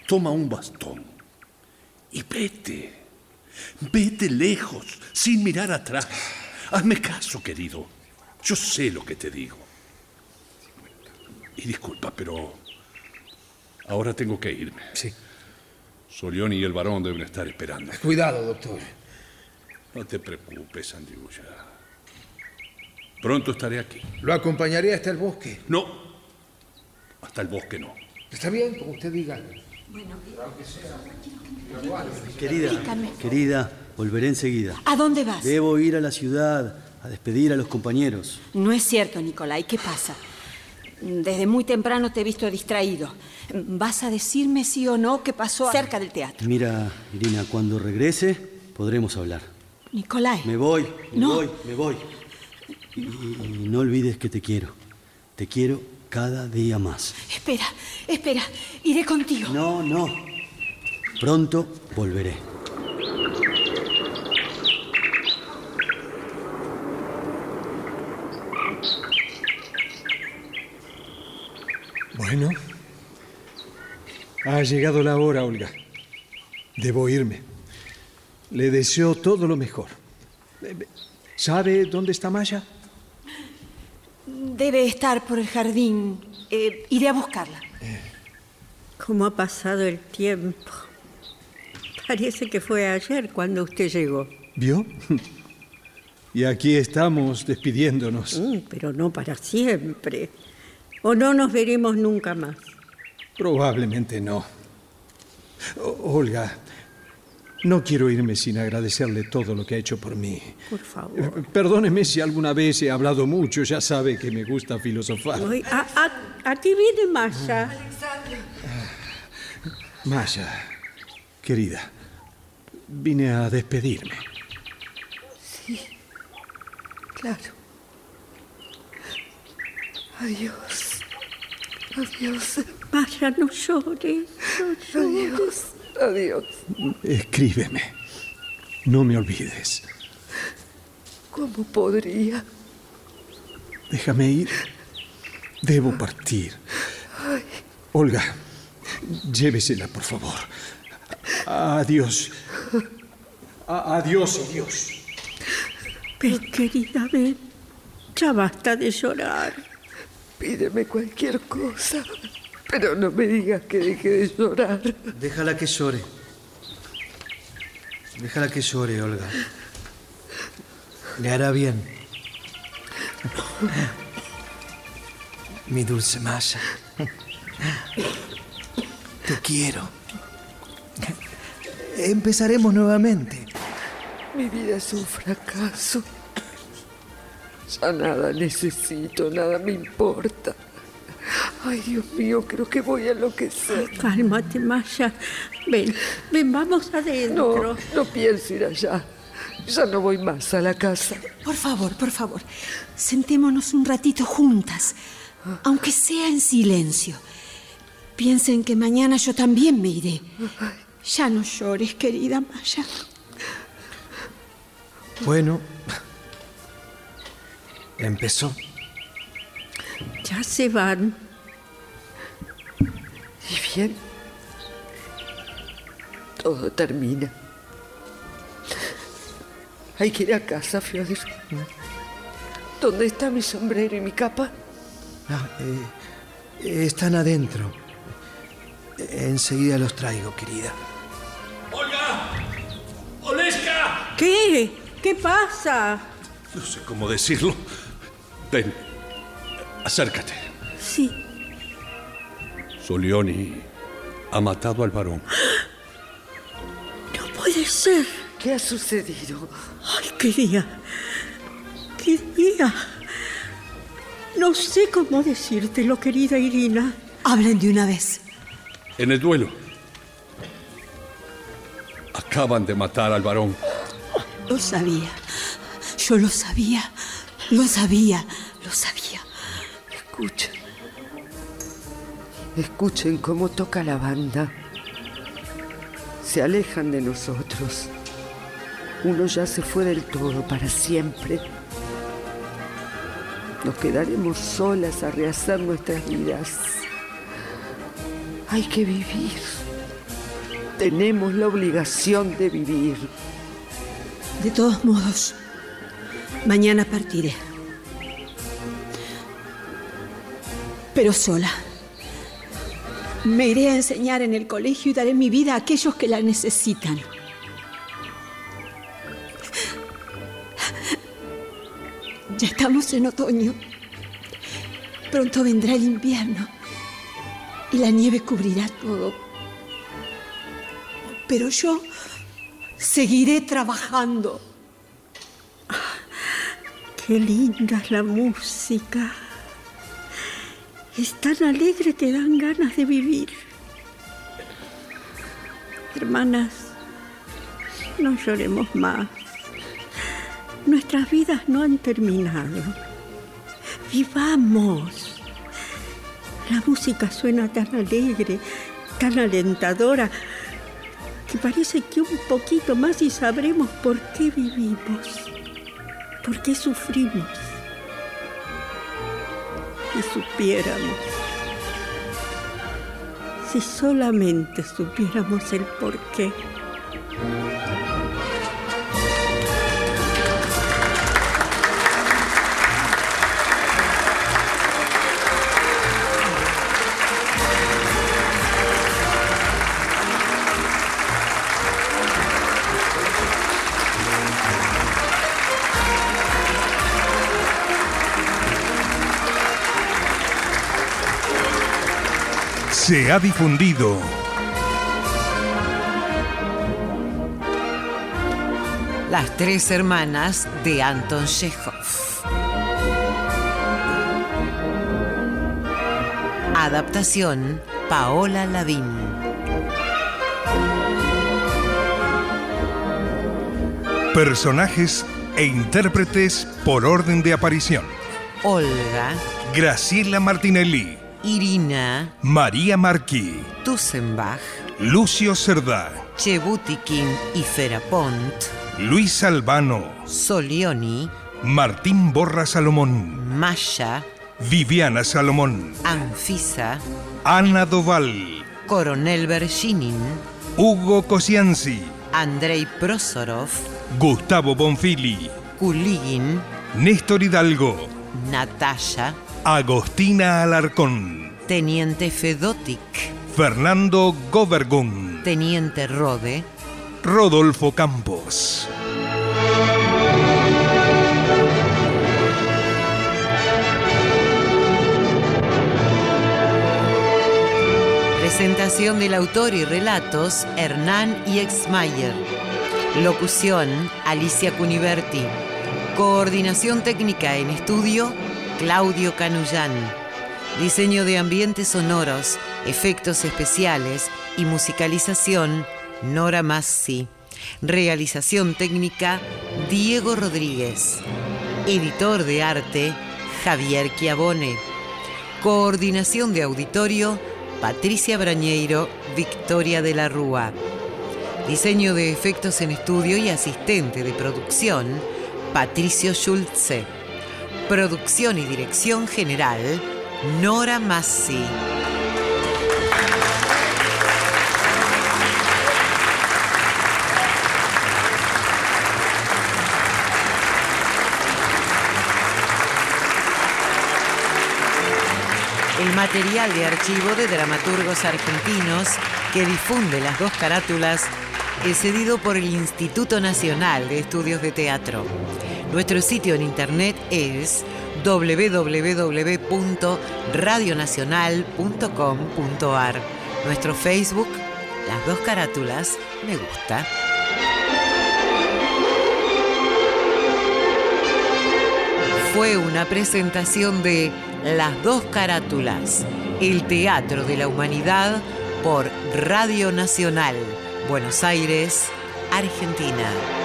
S6: Toma un bastón y vete. Vete lejos, sin mirar atrás. Hazme caso, querido. Yo sé lo que te digo. Y disculpa, pero ahora tengo que irme.
S11: Sí.
S6: Solioni y el varón deben estar esperando.
S11: Cuidado, doctor.
S6: No te preocupes, Andriulla. Pronto estaré aquí.
S11: Lo acompañaré hasta el bosque.
S6: No, hasta el bosque no.
S11: Está bien, como usted diga.
S5: Querida,
S4: Explícame.
S5: querida, volveré enseguida.
S4: ¿A dónde vas?
S5: Debo ir a la ciudad a despedir a los compañeros.
S4: No es cierto, Nicolai. ¿Qué pasa? Desde muy temprano te he visto distraído. ¿Vas a decirme sí o no qué pasó cerca del teatro?
S5: Mira, Irina, cuando regrese podremos hablar.
S4: Nicolai.
S5: Me voy, me
S4: No.
S5: voy, me voy. Y, no olvides que te quiero. Te quiero cada día más.
S4: Espera, espera. Iré contigo.
S5: No, no. Pronto volveré.
S10: Bueno, ha llegado la hora, Olga. Debo irme. Le deseo todo lo mejor. Eh, ¿Sabe dónde está Maya?
S4: Debe estar por el jardín. Eh, iré a buscarla.
S3: ¿Cómo ha pasado el tiempo? Parece que fue ayer cuando usted llegó.
S10: ¿Vio? Y aquí estamos despidiéndonos.
S3: Mm, pero no para siempre. O no nos veremos nunca más.
S10: Probablemente no. O- Olga, no quiero irme sin agradecerle todo lo que ha hecho por mí.
S3: Por favor.
S10: Eh, Perdóneme si alguna vez he hablado mucho, ya sabe que me gusta filosofar.
S3: A, a- a ti viene Masha.
S10: Maya, querida, vine a despedirme.
S8: Sí, claro. Adiós. Adiós.
S3: Masha, no llores. No llores.
S8: Adiós. Adiós.
S10: Escríbeme. No me olvides.
S8: ¿Cómo podría?
S10: Déjame ir. Debo partir.
S8: Ay,
S10: Olga, llévesela, por favor. Adiós. A- adiós, adiós.
S3: Ven, querida, ven. Ya basta de llorar.
S8: Pídeme cualquier cosa, pero no me digas que deje de llorar.
S12: Déjala que llore. Déjala que llore, Olga. Le hará bien. Mi dulce Maya. Te quiero. Empezaremos nuevamente.
S8: Mi vida es un fracaso. Ya nada necesito, nada me importa. Ay, Dios mío, creo que voy a enloquecer.
S3: Cálmate, Maya. Ven, ven, vamos adentro.
S8: No, no pienso ir allá. Ya no voy más a la casa.
S4: Por favor, por favor, sentémonos un ratito juntas, aunque sea en silencio. Piensen que mañana yo también me iré. Ya no llores, querida Maya.
S12: Bueno, empezó.
S3: Ya se van.
S8: Y bien, todo termina. Hay que ir a casa, Fiodor. ¿Dónde está mi sombrero y mi capa?
S12: Ah, eh, están adentro. Enseguida los traigo, querida.
S6: ¡Olga! ¡Oleska!
S3: ¿Qué? ¿Qué pasa?
S6: No sé cómo decirlo. Ven, acércate.
S3: Sí.
S6: Solioni ha matado al varón.
S3: No puede ser.
S8: ¿Qué ha sucedido?
S3: Ay, qué día. ¿Qué día? No sé cómo decírtelo, querida Irina.
S4: Hablen de una vez.
S6: En el duelo. Acaban de matar al varón.
S4: Lo sabía. Yo lo sabía. Lo sabía. Lo sabía.
S8: Escuchen. Escuchen cómo toca la banda. Se alejan de nosotros. Uno ya se fue del todo para siempre. Nos quedaremos solas a rehacer nuestras vidas. Hay que vivir. Tenemos la obligación de vivir.
S4: De todos modos, mañana partiré. Pero sola. Me iré a enseñar en el colegio y daré mi vida a aquellos que la necesitan. Ya estamos en otoño. Pronto vendrá el invierno y la nieve cubrirá todo. Pero yo seguiré trabajando.
S3: Qué linda es la música. Es tan alegre que dan ganas de vivir. Hermanas, no lloremos más. Nuestras vidas no han terminado. Vivamos. La música suena tan alegre, tan alentadora, que parece que un poquito más y sabremos por qué vivimos, por qué sufrimos. Si supiéramos, si solamente supiéramos el por
S2: Se ha difundido
S1: Las tres hermanas de Anton Chekhov. Adaptación Paola Lavín.
S2: personajes e intérpretes por orden de aparición.
S1: Olga,
S2: Graciela Martinelli,
S1: Irina,
S2: María Marquí,
S1: Tussenbach,
S2: Lucio Cerdá,
S1: Chebutikin y Ferapont,
S2: Luis Albano,
S1: Solioni,
S2: Martín Borra Salomón,
S1: Masha,
S2: Viviana Salomón,
S1: Anfisa,
S2: Ana Doval,
S1: Coronel Bershinin,
S2: Hugo Cosianzi,
S1: Andrei Prosorov,
S2: Gustavo Bonfili,
S1: Kuligin,
S2: Néstor Hidalgo,
S1: Natasha,
S2: Agostina Alarcón,
S1: Teniente Fedotic,
S2: Fernando Gobergun,
S1: Teniente Rode,
S2: Rodolfo Campos.
S1: Presentación del autor y relatos Hernán y Exmayer. Locución Alicia Cuniverti. Coordinación técnica en estudio Claudio Canullán. Diseño de ambientes sonoros, efectos especiales y musicalización Nora Massi. Realización técnica Diego Rodríguez. Editor de arte Javier Chiavone. Coordinación de auditorio Patricia Brañeiro, Victoria de la Rúa. Diseño de efectos en estudio y asistente de producción, Patricio Schulze. Producción y dirección general, Nora Massi. El material de archivo de dramaturgos argentinos que difunde las dos carátulas es cedido por el Instituto Nacional de Estudios de Teatro. Nuestro sitio en internet es www.radionacional.com.ar. Nuestro Facebook, las dos carátulas, me gusta. Fue una presentación de Las dos carátulas, el Teatro de la Humanidad por Radio Nacional, Buenos Aires, Argentina.